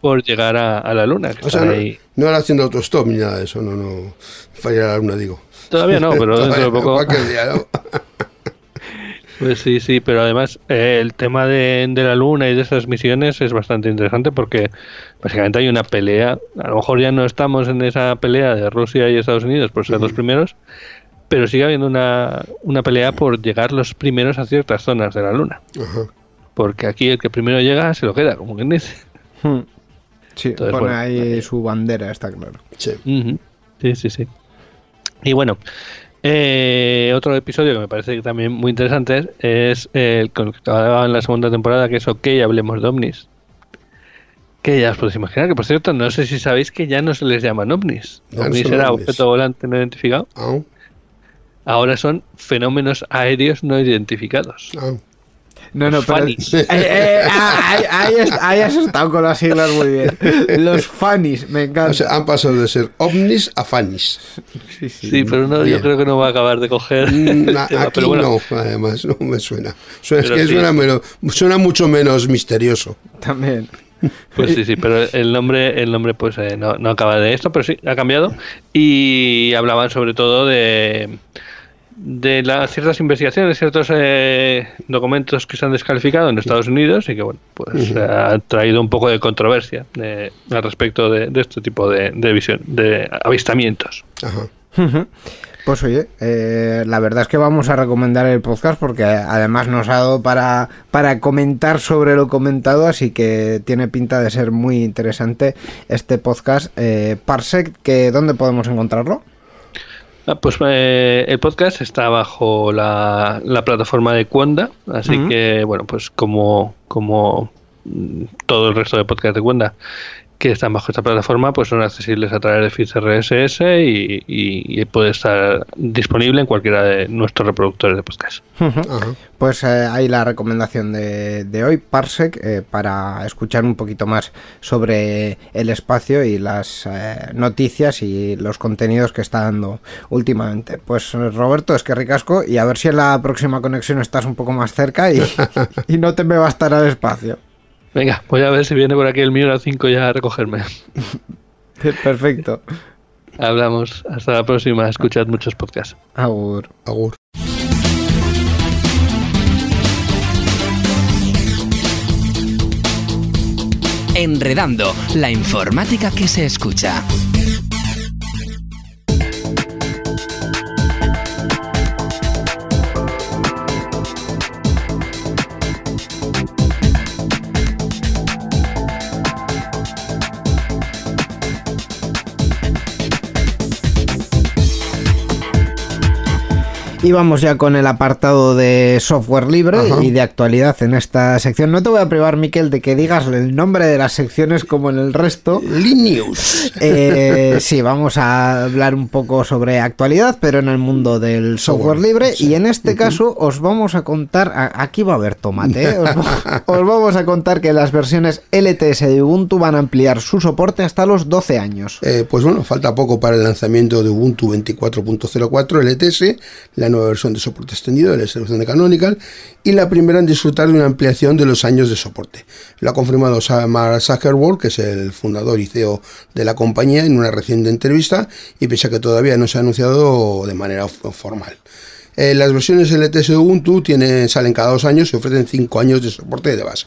por llegar a, a la Luna. que O sea, están no, ahí. no era haciendo autostop ni nada de eso, no, no. Fallar a la luna, digo. Todavía no, pero dentro de poco. Día, ¿no? Pues sí, sí, pero además eh, el tema de, de la Luna y de esas misiones es bastante interesante porque básicamente hay una pelea. A lo mejor ya no estamos en esa pelea de Rusia y Estados Unidos por ser los primeros, pero sigue habiendo una, una pelea por llegar los primeros a ciertas zonas de la Luna. Ajá. Porque aquí el que primero llega se lo queda, como quien dice. Hmm. Sí, Entonces, pone bueno, ahí su bandera, está claro. Sí. Sí, sí, sí. Y bueno, eh, otro episodio que me parece que también muy interesante es el que acababa en la segunda temporada, que es OK, hablemos de ovnis. Que ya os podéis imaginar, que por cierto, no sé si sabéis que ya no se les llaman ovnis. No ovnis era ovnis. objeto volante no identificado. Ah, Ahora son fenómenos aéreos no identificados. ah. No, no, pero. funnies. Eh, eh, ah, ahí, ahí has- ahí has estado con las siglas muy bien. Los funnies, me encanta. O sea, han pasado de ser ovnis a fanis. sí, sí. Sí, pero no, yo creo que no va a acabar de coger. Mm, el a- tema, Aquí pero bueno, no, además, no me suena. Suena- es que sí. suena, menos- suena mucho menos misterioso. También. Pues sí, sí, pero el nombre, el nombre pues eh, no, no acaba de esto, pero sí, ha cambiado. Y hablaban sobre todo de, de las ciertas investigaciones, ciertos eh, documentos que se han descalificado en Estados Unidos y que bueno, pues ha traído un poco de controversia eh, al respecto de, de este tipo de, de visión, de avistamientos. Ajá. Pues oye, eh, la verdad es que vamos a recomendar el podcast porque además nos ha dado para, para comentar sobre lo comentado, así que tiene pinta de ser muy interesante este podcast. Eh, Parsec, que ¿dónde podemos encontrarlo? Ah, Pues eh, el podcast está bajo la, la plataforma de Cuonda, así que bueno, pues como, como mm, todo el resto de podcasts de Cuonda que están bajo esta plataforma, pues son accesibles a través de feeds RSS y, y- y puede estar disponible en cualquiera de nuestros reproductores de podcast. Pues eh, ahí la recomendación de, de hoy, Parsec, eh, para escuchar un poquito más sobre el espacio y las eh, noticias y los contenidos que está dando últimamente. Pues Roberto, es que ricasco y a ver si en la próxima conexión estás un poco más cerca y, y no te me bastará el espacio. Venga, voy a ver si viene por aquí el mío a 5 ya a recogerme. Perfecto. Hablamos. Hasta la próxima. Escuchad muchos podcasts. Agur. Agur. Enredando, la informática que se escucha. Y vamos ya con el apartado de software libre Ajá. y de actualidad en esta sección. No te voy a privar, Miquel, de que digas el nombre de las secciones como en el resto. Linux. Eh, sí, vamos a hablar un poco sobre actualidad, pero en el mundo del software libre. Y en este caso os vamos a contar, aquí va a haber tomate, ¿eh? os, va- os vamos a contar que las versiones LTS de Ubuntu van a ampliar su soporte hasta los 12 años. Eh, pues bueno, falta poco para el lanzamiento de Ubuntu 24.04 LTS, la nueva versión de soporte extendido de la distribución de Canonical y la primera en disfrutar de una ampliación de los años de soporte. Lo ha confirmado Mark Zuckerberg, que es el fundador y CEO de la compañía, en una reciente entrevista y pese a que todavía no se ha anunciado de manera formal. Eh, las versiones LTS de Ubuntu tienen, salen cada dos años y ofrecen cinco años de soporte de base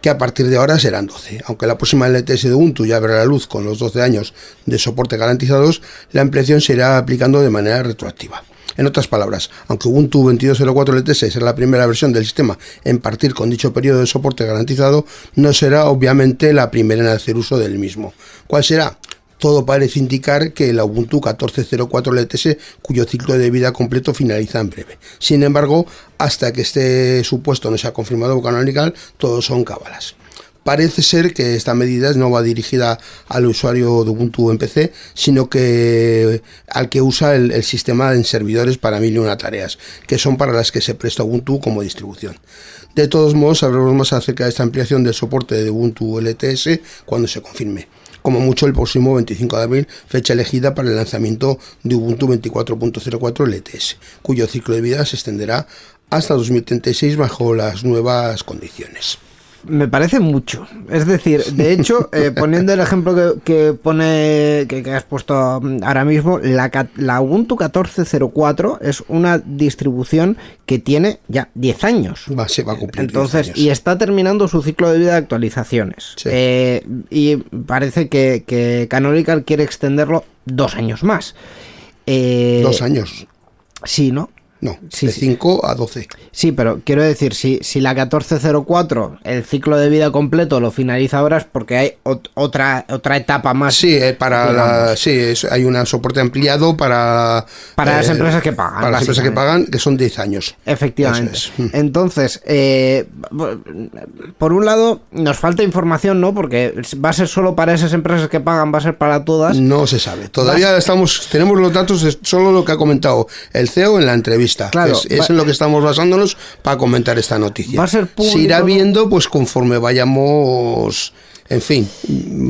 que a partir de ahora serán 12. Aunque la próxima LTS de Ubuntu ya verá la luz con los 12 años de soporte garantizados, la ampliación se irá aplicando de manera retroactiva. En otras palabras, aunque Ubuntu 22.04 LTS será la primera versión del sistema en partir con dicho periodo de soporte garantizado, no será obviamente la primera en hacer uso del mismo. ¿Cuál será? Todo parece indicar que la Ubuntu 14.04 LTS, cuyo ciclo de vida completo finaliza en breve. Sin embargo, hasta que este supuesto no sea confirmado Canonical, todos son cábalas. Parece ser que esta medida no va dirigida al usuario de Ubuntu en PC, sino que al que usa el, sistema en servidores para mil y una tareas, que son para las que se presta Ubuntu como distribución. De todos modos, hablaremos más acerca de esta ampliación del soporte de Ubuntu LTS cuando se confirme. Como mucho el próximo 25 de abril, fecha elegida para el lanzamiento de Ubuntu 24.04 LTS, cuyo ciclo de vida se extenderá hasta 2036 bajo las nuevas condiciones. Me parece mucho. Es decir, de hecho, eh, poniendo el ejemplo que, que pone que, que has puesto mm, ahora mismo, la, la Ubuntu 14.04 es una distribución que tiene ya 10 años. Va, se va a cumplir. 10 Entonces, años. y está terminando su ciclo de vida de actualizaciones. Sí. Eh, y parece que, que Canonical quiere extenderlo dos años más. Eh, Dos años. Sí, ¿no? No, Sí, de sí. 5 a 12. Sí, pero quiero decir, si, si la 1404, el ciclo de vida completo lo finaliza ahora es porque hay ot- otra, otra etapa más. Sí, eh, para la- sí, es- hay un soporte ampliado para Para las eh, empresas que pagan, Para las empresas que pagan, que son 10 años. Efectivamente. Es. Mm. Entonces, eh, por un lado, nos falta información, ¿no? Porque va a ser solo para esas empresas que pagan, va a ser para todas. No se sabe. Todavía estamos, tenemos los datos de solo lo que ha comentado el CEO en la entrevista. Claro, es es va- en lo que estamos basándonos para comentar esta noticia. Va a ser público, Se irá viendo, pues conforme vayamos, en fin,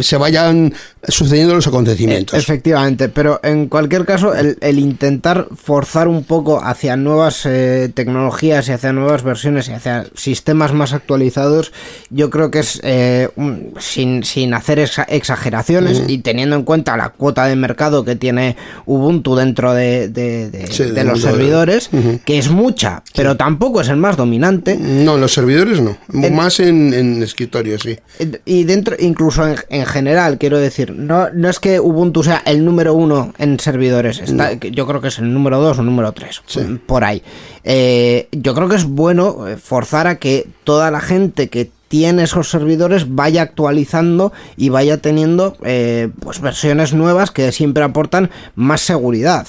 se vayan sucediendo los acontecimientos. Efectivamente, pero en cualquier caso, el, el intentar forzar un poco hacia nuevas eh, tecnologías y hacia nuevas versiones y hacia sistemas más actualizados, yo creo que es eh, un- sin, sin hacer exa- exageraciones y teniendo en cuenta la cuota de mercado que tiene Ubuntu dentro de, de- de- Sí, de del los servidores, que es mucha, pero tampoco es el más dominante. No, en los servidores no. En- Más en, en escritorio, sí. Y dentro, incluso en, en general, quiero decir, no, no es que Ubuntu sea el número uno en servidores, está, yo creo que es el número dos o número tres, Sí. por ahí. Eh, yo creo que es bueno eh, forzar a que toda la gente que tiene esos servidores vaya actualizando y vaya teniendo eh, pues versiones nuevas que siempre aportan más seguridad.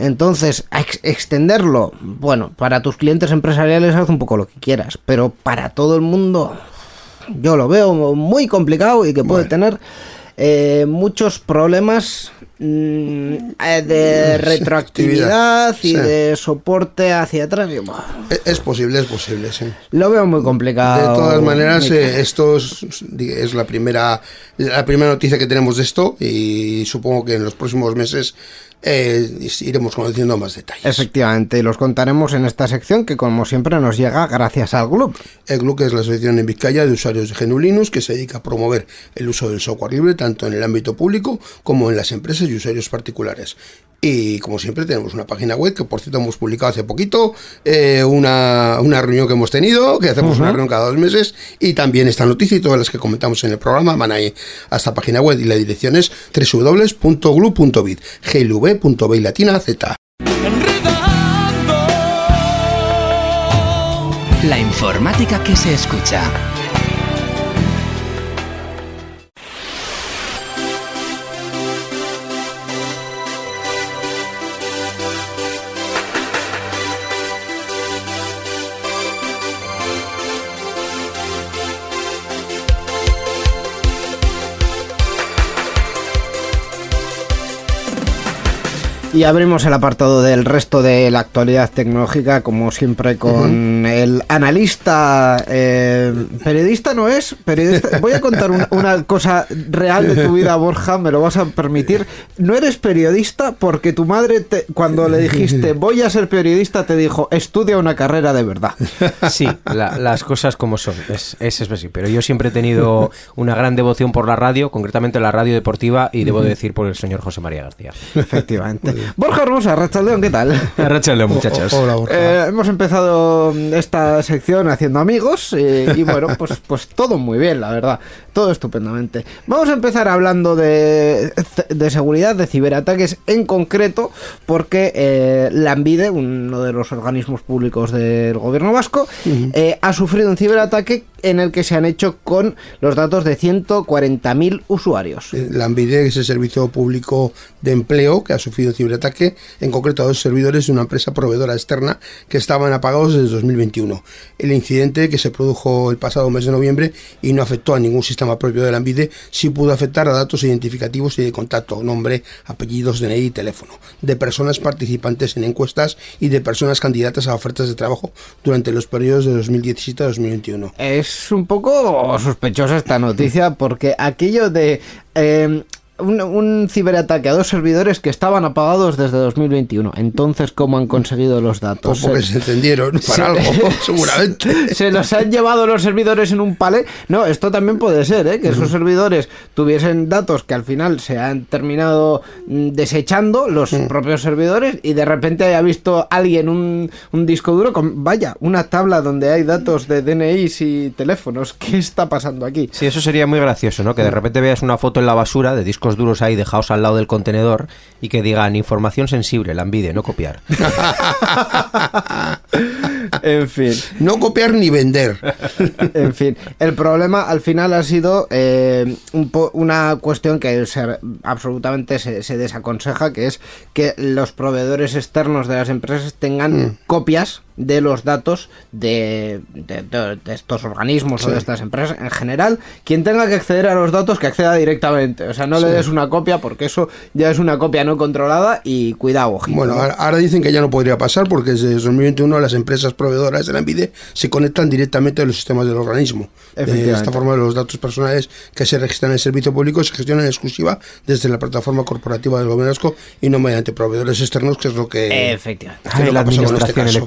Entonces, ex- extenderlo, bueno, para tus clientes empresariales haz un poco lo que quieras, pero para todo el mundo yo lo veo muy complicado y que puede tener eh, muchos problemas mm, eh, de retroactividad y de soporte hacia atrás. y, buah, E- Es posible, es posible, sí. lo veo muy complicado. De todas maneras, eh, esto es, es la primera la primera noticia que tenemos de esto y supongo que en los próximos meses eh, iremos conociendo más detalles. Efectivamente, y los contaremos en esta sección que como siempre nos llega gracias al Gloop. El GLUC es la asociación en Vizcaya de usuarios de GNU Linux que se dedica a promover el uso del software libre tanto en el ámbito público como en las empresas y usuarios particulares. Y como siempre tenemos una página web que por cierto hemos publicado hace poquito, eh, una, una reunión que hemos tenido, que hacemos una reunión cada dos meses, y también esta noticia y todas las que comentamos en el programa van ahí a esta página web y la dirección es www.glu.bit, latina z. La informática que se escucha. Y abrimos el apartado del resto de la actualidad tecnológica, como siempre, con el analista. eh, periodista no es. Periodista. Voy a contar una, una cosa real de tu vida, Borja, me lo vas a permitir. No eres periodista porque tu madre, te- cuando le dijiste voy a ser periodista, te dijo estudia una carrera de verdad. Sí, la- las cosas como son, es, es, es así. Pero yo siempre he tenido una gran devoción por la radio, concretamente la radio deportiva, y debo decir por el señor José María García. Efectivamente. Borja Hermosa, Rachaldeón, ¿qué tal? Rachel, muchachos. Hola, Borja. Eh, hemos empezado esta sección haciendo amigos eh, y bueno, pues, pues todo muy bien, la verdad. Todo estupendamente. Vamos a empezar hablando de, de seguridad, de ciberataques en concreto, porque eh, la uno de los organismos públicos del gobierno vasco, eh, ha sufrido un ciberataque en el que se han hecho con los datos de 140.000 usuarios. La es el servicio público de empleo que ha sufrido un ciberataque, en concreto a dos servidores de una empresa proveedora externa que estaban apagados desde 2021. El incidente que se produjo el pasado mes de noviembre y no afectó a ningún sistema propio de la ANVIDE, sí pudo afectar a datos identificativos y de contacto, nombre, apellidos, DNI y teléfono, de personas participantes en encuestas y de personas candidatas a ofertas de trabajo durante los periodos de 2017 a 2021. Es un poco sospechosa esta noticia porque aquello de... eh, un, un ciberataque a dos servidores que estaban apagados desde 2021. Entonces, ¿cómo han conseguido los datos? Porque se encendieron para algo, seguramente. ¿Se los han llevado los servidores en un palé? No, esto también puede ser, ¿eh? que esos servidores tuviesen datos que al final se han terminado mm, desechando los propios servidores y de repente haya visto alguien un, un disco duro con, vaya, una tabla donde hay datos de DNIs y teléfonos. ¿Qué está pasando aquí? Sí, eso sería muy gracioso, ¿no? Que de repente veas una foto en la basura de discos duros ahí dejados al lado del contenedor y que digan información sensible, la envidia, no copiar. En fin. No copiar ni vender. En fin, el problema al final ha sido eh, un po- una cuestión que se- absolutamente se, se desaconseja, que es que los proveedores externos de las empresas tengan copias de los datos de, de- de- de estos organismos o de estas empresas en general. Quien tenga que acceder a los datos, que acceda directamente. O sea, no le des una copia porque eso ya es una copia no controlada y cuidado, ojito. Bueno, ¿no? ahora, dicen que ya no podría pasar porque desde 2021 las empresas proveedoras de la ENVIDE se conectan directamente a los sistemas del organismo. De Efectivamente. esta forma, los datos personales que se registran en el servicio público se gestionan en exclusiva desde la plataforma corporativa del gobierno y no mediante proveedores externos, que es lo que... Efectivamente. que lo la este administración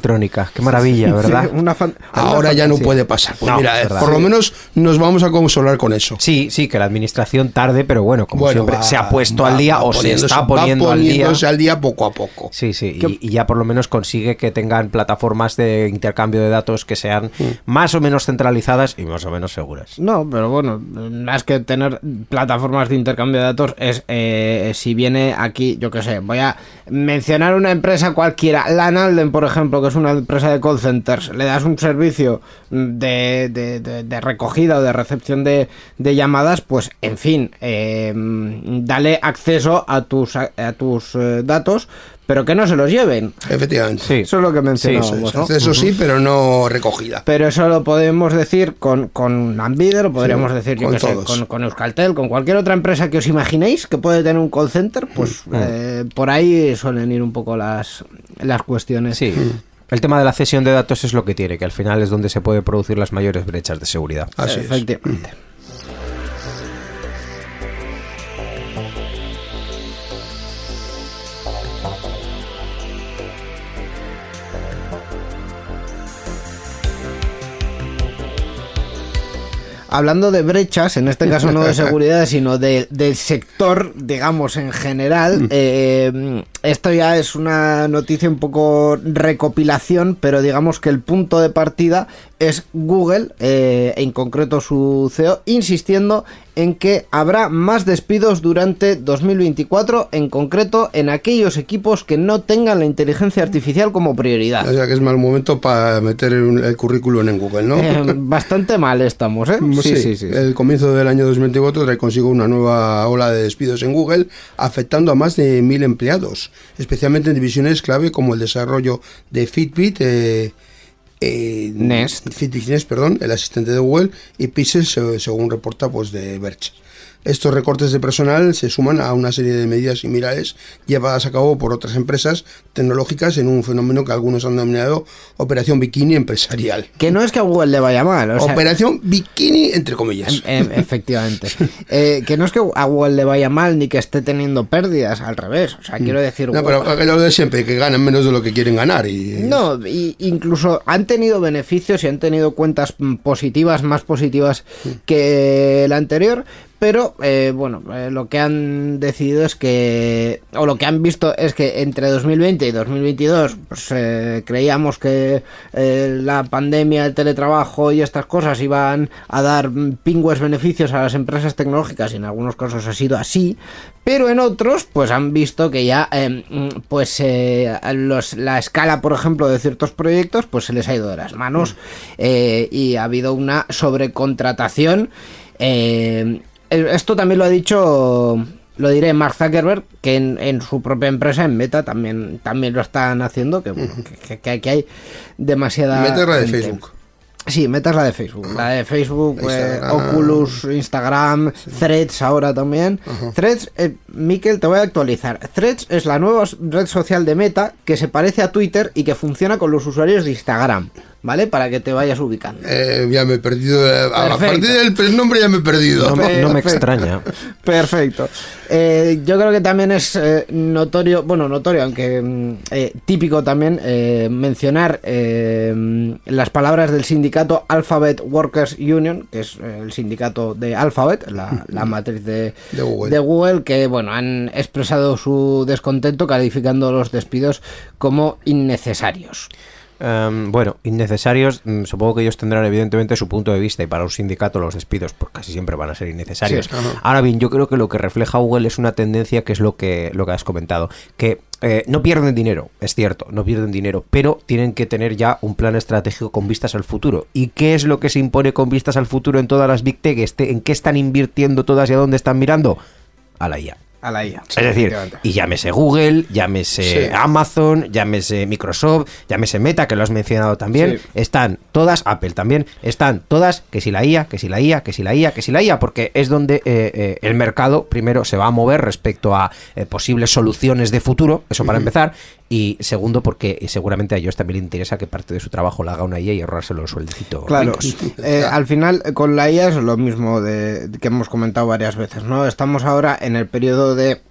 qué maravilla, ¿verdad? Sí, una fan- Ahora una ya no puede pasar. Pues No, mira, es eh, verdad. por lo menos nos vamos a consolar con eso. Sí, sí, que la administración tarde, pero bueno, como Bueno, siempre, va- se ha puesto va- al día o se está va poniendo al día. poniéndose al día poco a poco. Sí, sí, y, y ya por lo menos consigue que tengan plataformas de intercambio de datos que sean Mm. más o menos centralizadas y más o menos seguras. No, pero bueno, más que tener plataformas de intercambio de datos es eh, si viene aquí, yo qué sé, voy a mencionar una empresa cualquiera, Lanalden, por ejemplo, que es una empresa de call centers, le das un servicio de, de- de- de recogida o de recepción de, de llamadas, pues en fin, eh, dale acceso a tus, a, tus eh, datos, pero que no se los lleven. Efectivamente. Sí. Eso es lo que Eso, mencionábamos, es, ¿no? acceso sí, pero no recogida. Pero eso lo podemos decir con, con Ambide, lo podríamos Sí, decir, yo con sé, con, con Euskaltel, con cualquier otra empresa que os imaginéis que puede tener un call center, pues Mm. eh, por ahí suelen ir un poco las, las cuestiones. Sí. El tema de la cesión de datos es lo que tiene, que al final es donde se puede producir las mayores brechas de seguridad. Así es. Efectivamente. Hablando de brechas, en este caso no de seguridad, sino de- del sector, digamos, en general, eh, esto ya es una noticia un poco recopilación, pero digamos que el punto de partida es Google, eh, en concreto su CEO, insistiendo en que habrá más despidos durante 2024, en concreto en aquellos equipos que no tengan la inteligencia artificial como prioridad. O sea que es mal momento para meter el, currículum en Google, ¿no? Eh, bastante mal estamos, ¿eh? Sí, sí, sí. El comienzo del año 2024 trae consigo una nueva ola de despidos en Google, afectando a más de mil empleados, especialmente en divisiones clave como el desarrollo de Fitbit, eh, eh, Nest. Fitbit Nest, perdón, el asistente de Google, y Pixel, se- según reporta pues de Verge. Estos recortes de personal se suman a una serie de medidas similares llevadas a cabo por otras empresas tecnológicas en un fenómeno que algunos han denominado Operación Bikini Empresarial. Que no es que a Google le vaya mal, o sea, Operación Bikini, entre comillas. Em- em- efectivamente. Eh, que no es que a Google le vaya mal ni que esté teniendo pérdidas, al revés. O sea, quiero decir. Mm. No, pero Google- lo de siempre, que ganan menos de lo que quieren ganar. Y, No, y incluso han tenido beneficios y han tenido cuentas mm, positivas, más positivas Mm. que la anterior, pero eh, bueno, eh, lo que han decidido es que, o lo que han visto es que entre 2020 y 2022, pues eh, creíamos que la pandemia, el teletrabajo y estas cosas iban a dar mm, pingües beneficios a las empresas tecnológicas y en algunos casos ha sido así, pero en otros pues han visto que ya mm, pues los- la escala por ejemplo de ciertos proyectos pues se les ha ido de las manos eh, y ha habido una sobrecontratación eh, esto también lo ha dicho lo diré, Mark Zuckerberg, que en, en su propia empresa, en Meta, también, también lo están haciendo, que, bueno, que, que- que hay demasiada... Meta es la de gente. Facebook. Sí, Meta es la de Facebook. La de Facebook, eh. Oculus, Instagram, Threads ahora también. Threads, eh, Miquel, te voy a actualizar. Threads es la nueva red social de Meta que se parece a Twitter y que funciona con los usuarios de Instagram, ¿vale? Para que te vayas ubicando. Eh, ya me he perdido. eh, A partir del nombre ya me he perdido. No, me- no me Perfecto. extraña. Perfecto. Eh, yo creo que también es eh, notorio, bueno, notorio, aunque mm, eh, típico también, eh, mencionar las palabras del sindicato Alphabet Workers Union, que es el sindicato de Alphabet, la, la matriz de, De Google. de Google, que bueno, han expresado su descontento calificando los despidos como innecesarios. Em, bueno, innecesarios, mm, supongo que ellos tendrán evidentemente su punto de vista y para un sindicato los despidos pues casi siempre van a ser innecesarios. Sí, Ahora bien, yo creo que lo que refleja Google es una tendencia que es lo que, lo que has comentado, que eh, no pierden dinero, es cierto, no pierden dinero, pero tienen que tener ya un plan estratégico con vistas al futuro. ¿Y qué es lo que se impone con vistas al futuro en todas las Big Tech? Este, ¿En qué están invirtiendo todas y a dónde están mirando? A la IA. A la IA. Es decir, y llámese Google, llámese Sí. Amazon, llámese Microsoft, llámese Meta, que lo has mencionado también, Sí. están todas, Apple también, están todas, que si la IA, que si la IA, que si la IA, que si la IA, porque es donde eh, eh, el mercado primero se va a mover respecto a eh, posibles soluciones de futuro, eso para empezar, y segundo porque seguramente a ellos también les interesa que parte de su trabajo la haga una IA y ahorrárselo el sueldecito. Claro, eh, al final eh, con la IA es lo mismo de, que hemos comentado varias veces, ¿no? Estamos ahora en el periodo de,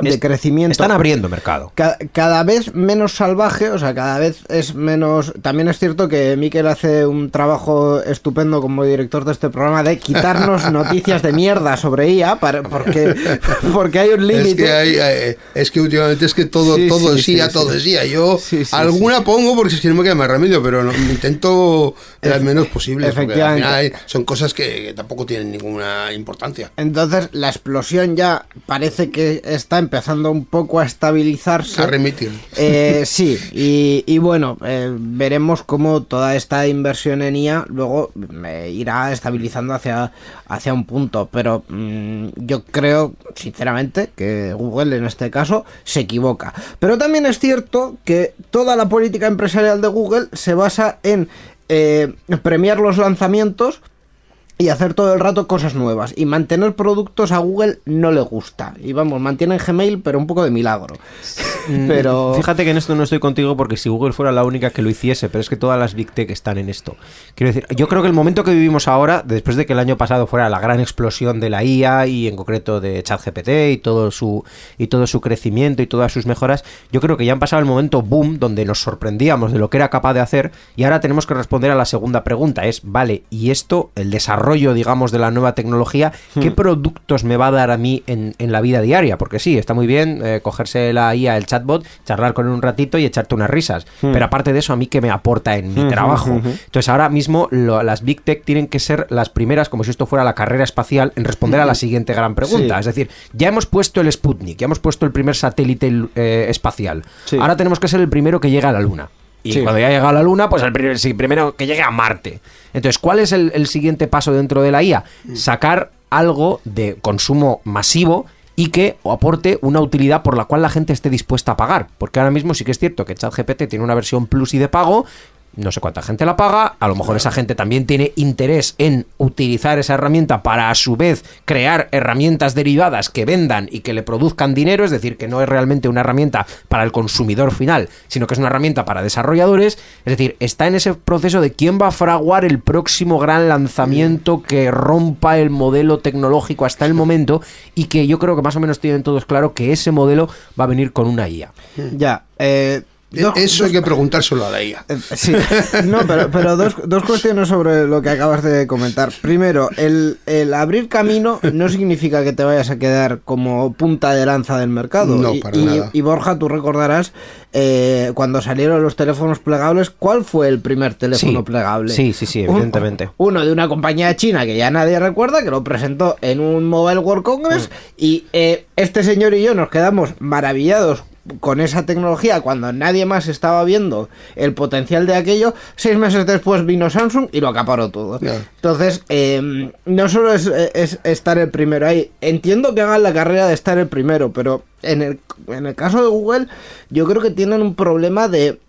de Es- crecimiento. Están abriendo mercado. Ca- cada vez menos salvaje, o sea, cada vez es menos... También es cierto que Miquel hace un trabajo estupendo como director de este programa de quitarnos noticias de mierda sobre IA, para, porque, porque hay un límite. Es que, eh, es que últimamente es que todo, Sí, todo sí, es IA, sí. todo es IA. Yo alguna pongo porque si no me queda más remedio, pero no- intento el Ef- menos posible. Porque al efectivamente. final son cosas que, que tampoco tienen ninguna importancia. Entonces la explosión ya parece que está empezando un poco a estabilizarse. A remitir. Eh, sí, y, y bueno, eh, veremos cómo toda esta inversión en IA luego eh, irá estabilizando hacia, hacia un punto. Pero mm, yo creo, sinceramente, que Google en este caso se equivoca. Pero también es cierto que toda la política empresarial de Google se basa en eh, premiar los lanzamientos y hacer todo el rato cosas nuevas. Y mantener productos a Google no le gusta. Y vamos, mantienen Gmail, pero un poco de milagro. Pero. Mm, Fíjate que en esto no estoy contigo porque si Google fuera la única que lo hiciese, pero es que todas las Big Tech están en esto. Quiero decir, yo creo que el momento que vivimos ahora, después de que el año pasado fuera la gran explosión de la IA y en concreto de ChatGPT y todo su y todo su crecimiento y todas sus mejoras, yo creo que ya han pasado el momento boom donde nos sorprendíamos de lo que era capaz de hacer y ahora tenemos que responder a la segunda pregunta, es, vale, ¿y esto, el desarrollo, digamos, de la nueva tecnología, qué productos me va a dar a mí en, en la vida diaria? Porque sí, está muy bien eh, cogerse la IA, el chatbot, charlar con él un ratito y echarte unas risas, pero aparte de eso, a mí qué me aporta en mi trabajo. Entonces ahora mismo lo- las Big Tech tienen que ser las primeras, como si esto fuera la carrera espacial, en responder a la siguiente gran pregunta. Sí. Es decir, ya hemos puesto el Sputnik, ya hemos puesto el primer satélite eh, espacial. Sí. Ahora tenemos que ser el primero que llega a la Luna. Y Sí. cuando ya llega a la Luna, pues el primer- sí, primero que llegue a Marte. Entonces, ¿cuál es el, el siguiente paso dentro de la IA? Sacar algo de consumo masivo y que aporte una utilidad por la cual la gente esté dispuesta a pagar. Porque ahora mismo sí que es cierto que ChatGPT tiene una versión plus y de pago. No sé cuánta gente la paga, a lo mejor esa gente también tiene interés en utilizar esa herramienta para a su vez crear herramientas derivadas que vendan y que le produzcan dinero, es decir, que no es realmente una herramienta para el consumidor final, sino que es una herramienta para desarrolladores, es decir, está en ese proceso de quién va a fraguar el próximo gran lanzamiento que rompa el modelo tecnológico hasta el momento y que yo creo que más o menos tienen todos claro que ese modelo va a venir con una IA. Ya. Eh, dos- Eso hay que preguntárselo a la IA. Eh, Sí, no, pero, pero dos, dos cuestiones sobre lo que acabas de comentar. Primero, el, el abrir camino no significa que te vayas a quedar como punta de lanza del mercado. No, y, para y- nada. y, Borja, tú recordarás eh, cuando salieron los teléfonos plegables, ¿cuál fue el primer teléfono Sí, plegable? sí, sí, sí, Un- evidentemente. uno de una compañía china que ya nadie recuerda, que lo presentó en un Mobile World Congress Mm. y eh, este señor y yo nos quedamos maravillados con esa tecnología cuando nadie más estaba viendo el potencial de aquello. Seis meses después vino Samsung y lo acaparó todo. Entonces, eh, no solo es, es estar el primero ahí. Entiendo que hagan la carrera de estar el primero, pero en el, en el caso de Google, yo creo que tienen un problema de,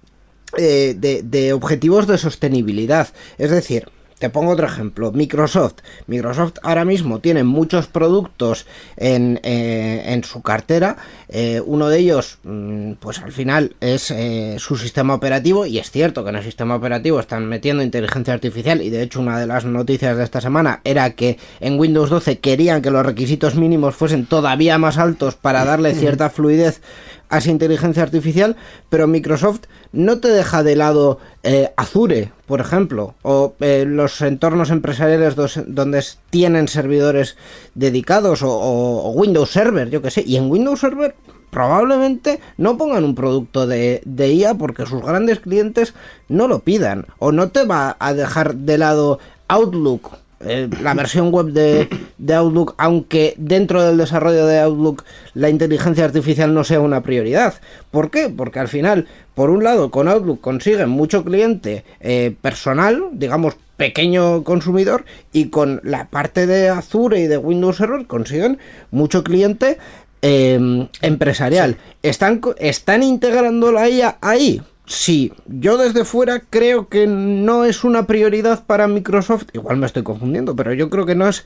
eh, de, de objetivos de sostenibilidad. Es decir, te pongo otro ejemplo, Microsoft. Microsoft ahora mismo tiene muchos productos en, eh, en su cartera. Eh, uno de ellos, mm, pues al final, es eh, su sistema operativo. Y es cierto que en el sistema operativo están metiendo inteligencia artificial. Y de hecho, una de las noticias de esta semana era que en Windows 12 querían que los requisitos mínimos fuesen todavía más altos para darle cierta fluidez a inteligencia artificial, pero Microsoft no te deja de lado eh, Azure, por ejemplo, o eh, los entornos empresariales donde tienen servidores dedicados, o, Windows Server, yo que sé, y en Windows Server probablemente no pongan un producto de IA porque sus grandes clientes no lo pidan, o no te va a dejar de lado Outlook eh, la versión web de, de Outlook, aunque dentro del desarrollo de Outlook la inteligencia artificial no sea una prioridad. ¿Por qué? Porque al final, por un lado, con Outlook consiguen mucho cliente eh, personal, digamos pequeño consumidor, y con la parte de Azure y de Windows Server consiguen mucho cliente eh, empresarial. ¿Están, ¿Están integrando la IA ahí? Sí, yo desde fuera creo que no es una prioridad para Microsoft, igual me estoy confundiendo, pero yo creo que no es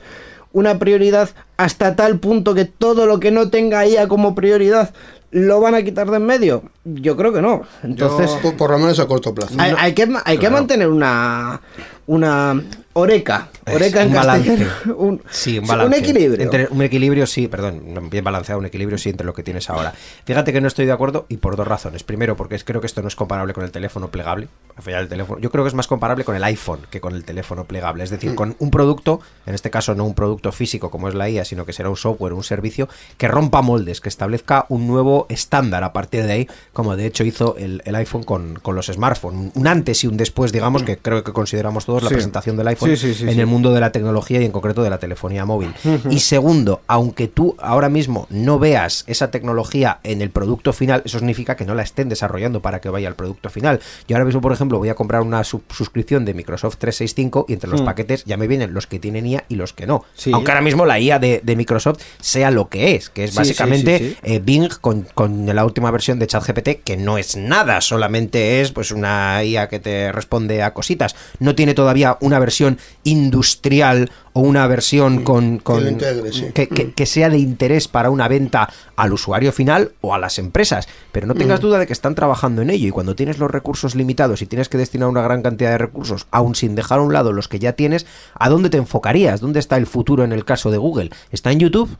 una prioridad hasta tal punto que todo lo que no tenga IA como prioridad lo van a quitar de en medio. Yo creo que no. Entonces, Por, por lo menos a corto plazo. hay, hay que, que mantener una una oreca, Es oreca en un balance. castellano, un, Sí, un balance. equilibrio. Entre- un equilibrio, sí, perdón, bien balanceado, un equilibrio sí entre lo que tienes ahora. Fíjate que no estoy de acuerdo y por dos razones. Primero, porque creo que esto no es comparable con el teléfono plegable. Al final, el teléfono, yo creo que es más comparable con el iPhone que con el teléfono plegable. Es decir, con un producto, en este caso no un producto físico como es la IA, sino que será un software, un servicio que rompa moldes, que establezca un nuevo estándar a partir de ahí, como de hecho hizo el, el iPhone con, con los smartphones. Un antes y un después, digamos, que creo que consideramos todos la Sí. presentación del iPhone Sí, sí, sí, en el mundo de la tecnología y en concreto de la telefonía móvil. Y segundo, aunque tú ahora mismo no veas esa tecnología en el producto final, eso significa que no la estén desarrollando para que vaya al producto final. Yo ahora mismo, por ejemplo, voy a comprar una suscripción de Microsoft 365 y entre los paquetes ya me vienen los que tienen IA y los que no. Aunque ahora mismo la IA de, de Microsoft sea lo que es, que es básicamente eh, Bing con, con la última versión de ChatGPT, que no es nada, solamente es pues una IA que te responde a cositas. No tiene todavía una versión industrial o una versión con, con- lo integre, sí. que, que- que sea de interés para una venta al usuario final o a las empresas. Pero no tengas duda de que están trabajando en ello y cuando tienes los recursos limitados y tienes que destinar una gran cantidad de recursos, aún sin dejar a un lado los que ya tienes, ¿a dónde te enfocarías? ¿Dónde está el futuro en el caso de Google? ¿Está en YouTube?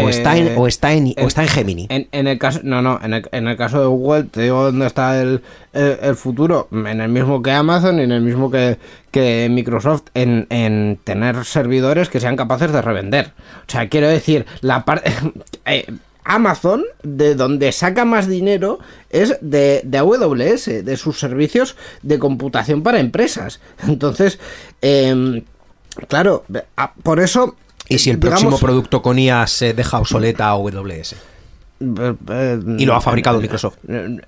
¿O, está en, Eh, o, está en, o está en Gemini? En, en el caso, no, no, en el, en el caso de Google, te digo dónde está el, el- el futuro, en el mismo que Amazon y en el mismo que, que Microsoft, en, en tener servidores que sean capaces de revender. O sea, quiero decir, la parte... Amazon, de donde saca más dinero, es de, de AWS, de sus servicios de computación para empresas. Entonces, em, claro, por eso... ¿Y si el digamos- próximo producto con IA se deja obsoleta a AWS? Eh, eh, Y lo ha fabricado Microsoft.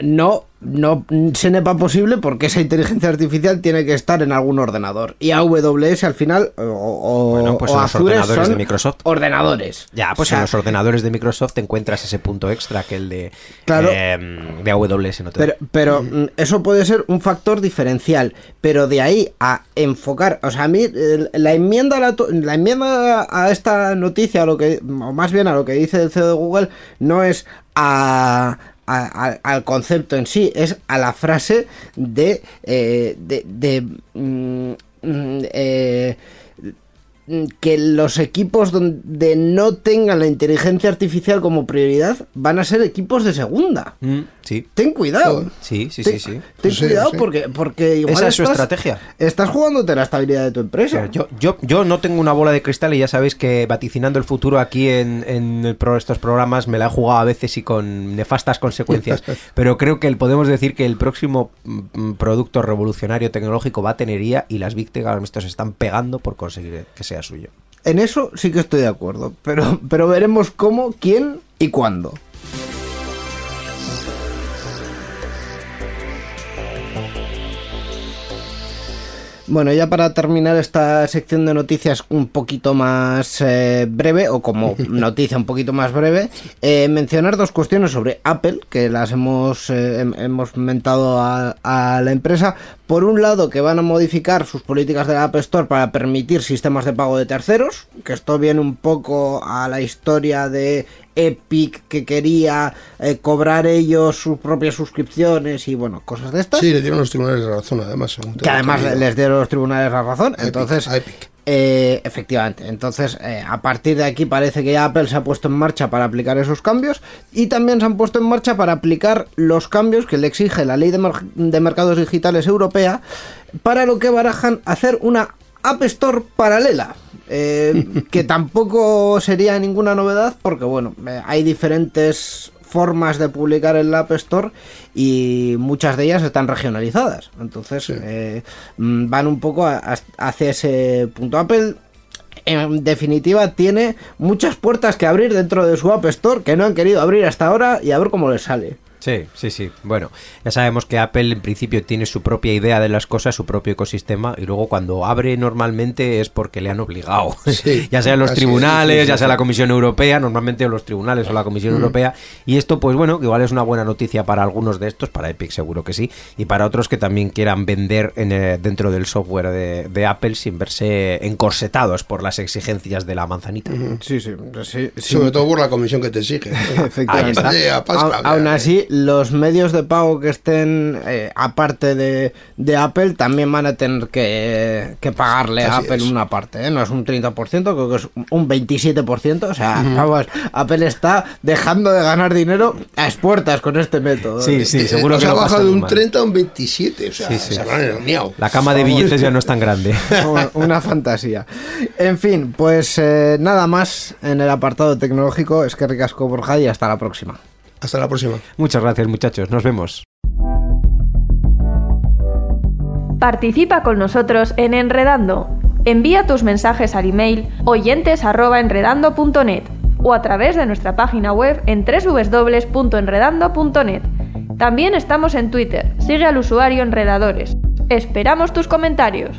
No, no se nepa posible porque esa inteligencia artificial tiene que estar en algún ordenador. Y AWS al final, o, Bueno, pues o en los ordenadores de Microsoft. Ordenadores. Ya, pues O sea, en los ordenadores de Microsoft te encuentras ese punto extra que el de, Claro. eh, de AWS no te. Pero, pero mm, eso puede ser un factor diferencial. Pero de ahí a enfocar, o sea, a mí la enmienda a, la, la enmienda a esta noticia, a lo que, o más bien a lo que dice el CEO de Google, no es a, al concepto en sí, es a la frase de, eh, de, de, mm, mm, eh, que los equipos donde no tengan la inteligencia artificial como prioridad van a ser equipos de segunda. Mm, sí, Ten cuidado. sí, sí, Ten, sí. sí. ten Sí, cuidado sí. porque, porque igual Esa es su estrategia. Estás jugándote la estabilidad de tu empresa. Pero Yo, yo, yo no tengo una bola de cristal y ya sabéis que vaticinando el futuro aquí en, en el pro- estos programas me la he jugado a veces y con nefastas consecuencias. Pero creo que el- podemos decir que el próximo mm, producto revolucionario tecnológico va a tener IA y las mismo se están pegando por conseguir que suyo. En eso sí que estoy de acuerdo, pero, pero veremos cómo, quién y cuándo. Bueno, ya para terminar esta sección de noticias un poquito más eh, breve, o como noticia un poquito más breve, eh, mencionar dos cuestiones sobre Apple, que las hemos, eh, hemos mentado a, la empresa, por un lado, que van a modificar sus políticas de la App Store para permitir sistemas de pago de terceros, que esto viene un poco a la historia de Epic, que quería eh, cobrar ellos sus propias suscripciones y bueno, cosas de estas. Sí, le dieron los tribunales la razón, además. según Que además les dieron los tribunales la razón. Epic, Entonces, a Epic. Eh, efectivamente. Entonces, eh, a partir de aquí parece que ya Apple se ha puesto en marcha para aplicar esos cambios y también se han puesto en marcha para aplicar los cambios que le exige la ley de, mer- de mercados digitales europea, para lo que barajan hacer una App Store paralela. eh, que tampoco sería ninguna novedad porque bueno eh, hay diferentes formas de publicar en la App Store y muchas de ellas están regionalizadas. Entonces eh, mm, van un poco a- a- hacia ese punto. Apple en definitiva tiene muchas puertas que abrir dentro de su App Store que no han querido abrir hasta ahora y a ver cómo les sale. Sí, sí, sí. Bueno, ya sabemos que Apple en principio tiene su propia idea de las cosas, su propio ecosistema, y luego cuando abre normalmente es porque le han obligado. Sí, ya sea los es, tribunales, sí, sí, ya sea sí. la Comisión Europea, normalmente los tribunales o la Comisión Europea. Y esto, pues bueno, que igual es una buena noticia para algunos de estos, para Epic seguro que sí, y para otros que también quieran vender en, eh, dentro del software de, de Apple sin verse encorsetados por las exigencias de la manzanita. Sí, sí, sí. Sobre todo por la comisión que te exige. Efectivamente. Ahí está. Aún así, los medios de pago que estén eh, aparte de, de Apple también van a tener que, que pagarle a Apple es. una parte, ¿eh? no es un 30%, creo que es un 27%. O sea, vamos, Apple está dejando de ganar dinero a expuertas con este método. Sí, sí, Eh, seguro o que ha bajado de un mal. 30 a un 27. O sea, Sí, sí. se. La cama de billetes ya no es tan grande. Una- Una fantasía. En fin, pues eh, nada más en el apartado tecnológico. Es que ricasco Borja y hasta la próxima. Hasta la próxima. Muchas gracias, muchachos. Nos vemos. Participa con nosotros en Enredando. Envía tus mensajes al email oyentes@enredando.net o a través de nuestra página web en www.enredando.net. También estamos en Twitter. Sigue al usuario Enredadores. Esperamos tus comentarios.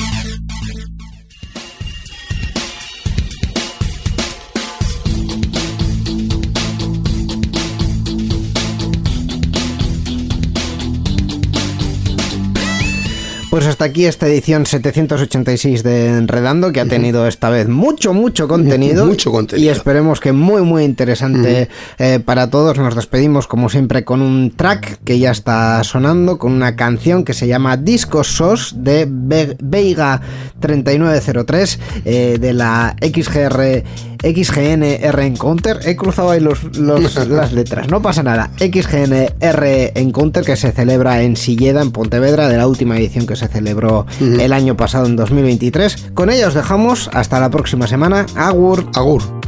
Pues hasta aquí esta edición 786 de Enredando, que ha tenido esta vez mucho, mucho contenido. Mucho contenido. Y esperemos que muy, muy interesante eh, para todos. Nos despedimos, como siempre, con un track que ya está sonando, con una canción que se llama Disco SOS de Ve- Veiga 3903 eh, de la XGR. XGNR Encounter, he cruzado ahí los, los- las letras, no pasa nada. XGNR Encounter que se celebra en Silleda, en Pontevedra, de la última edición que se celebró el año pasado en 2023. Con ella os dejamos hasta la próxima semana. Agur. Agur.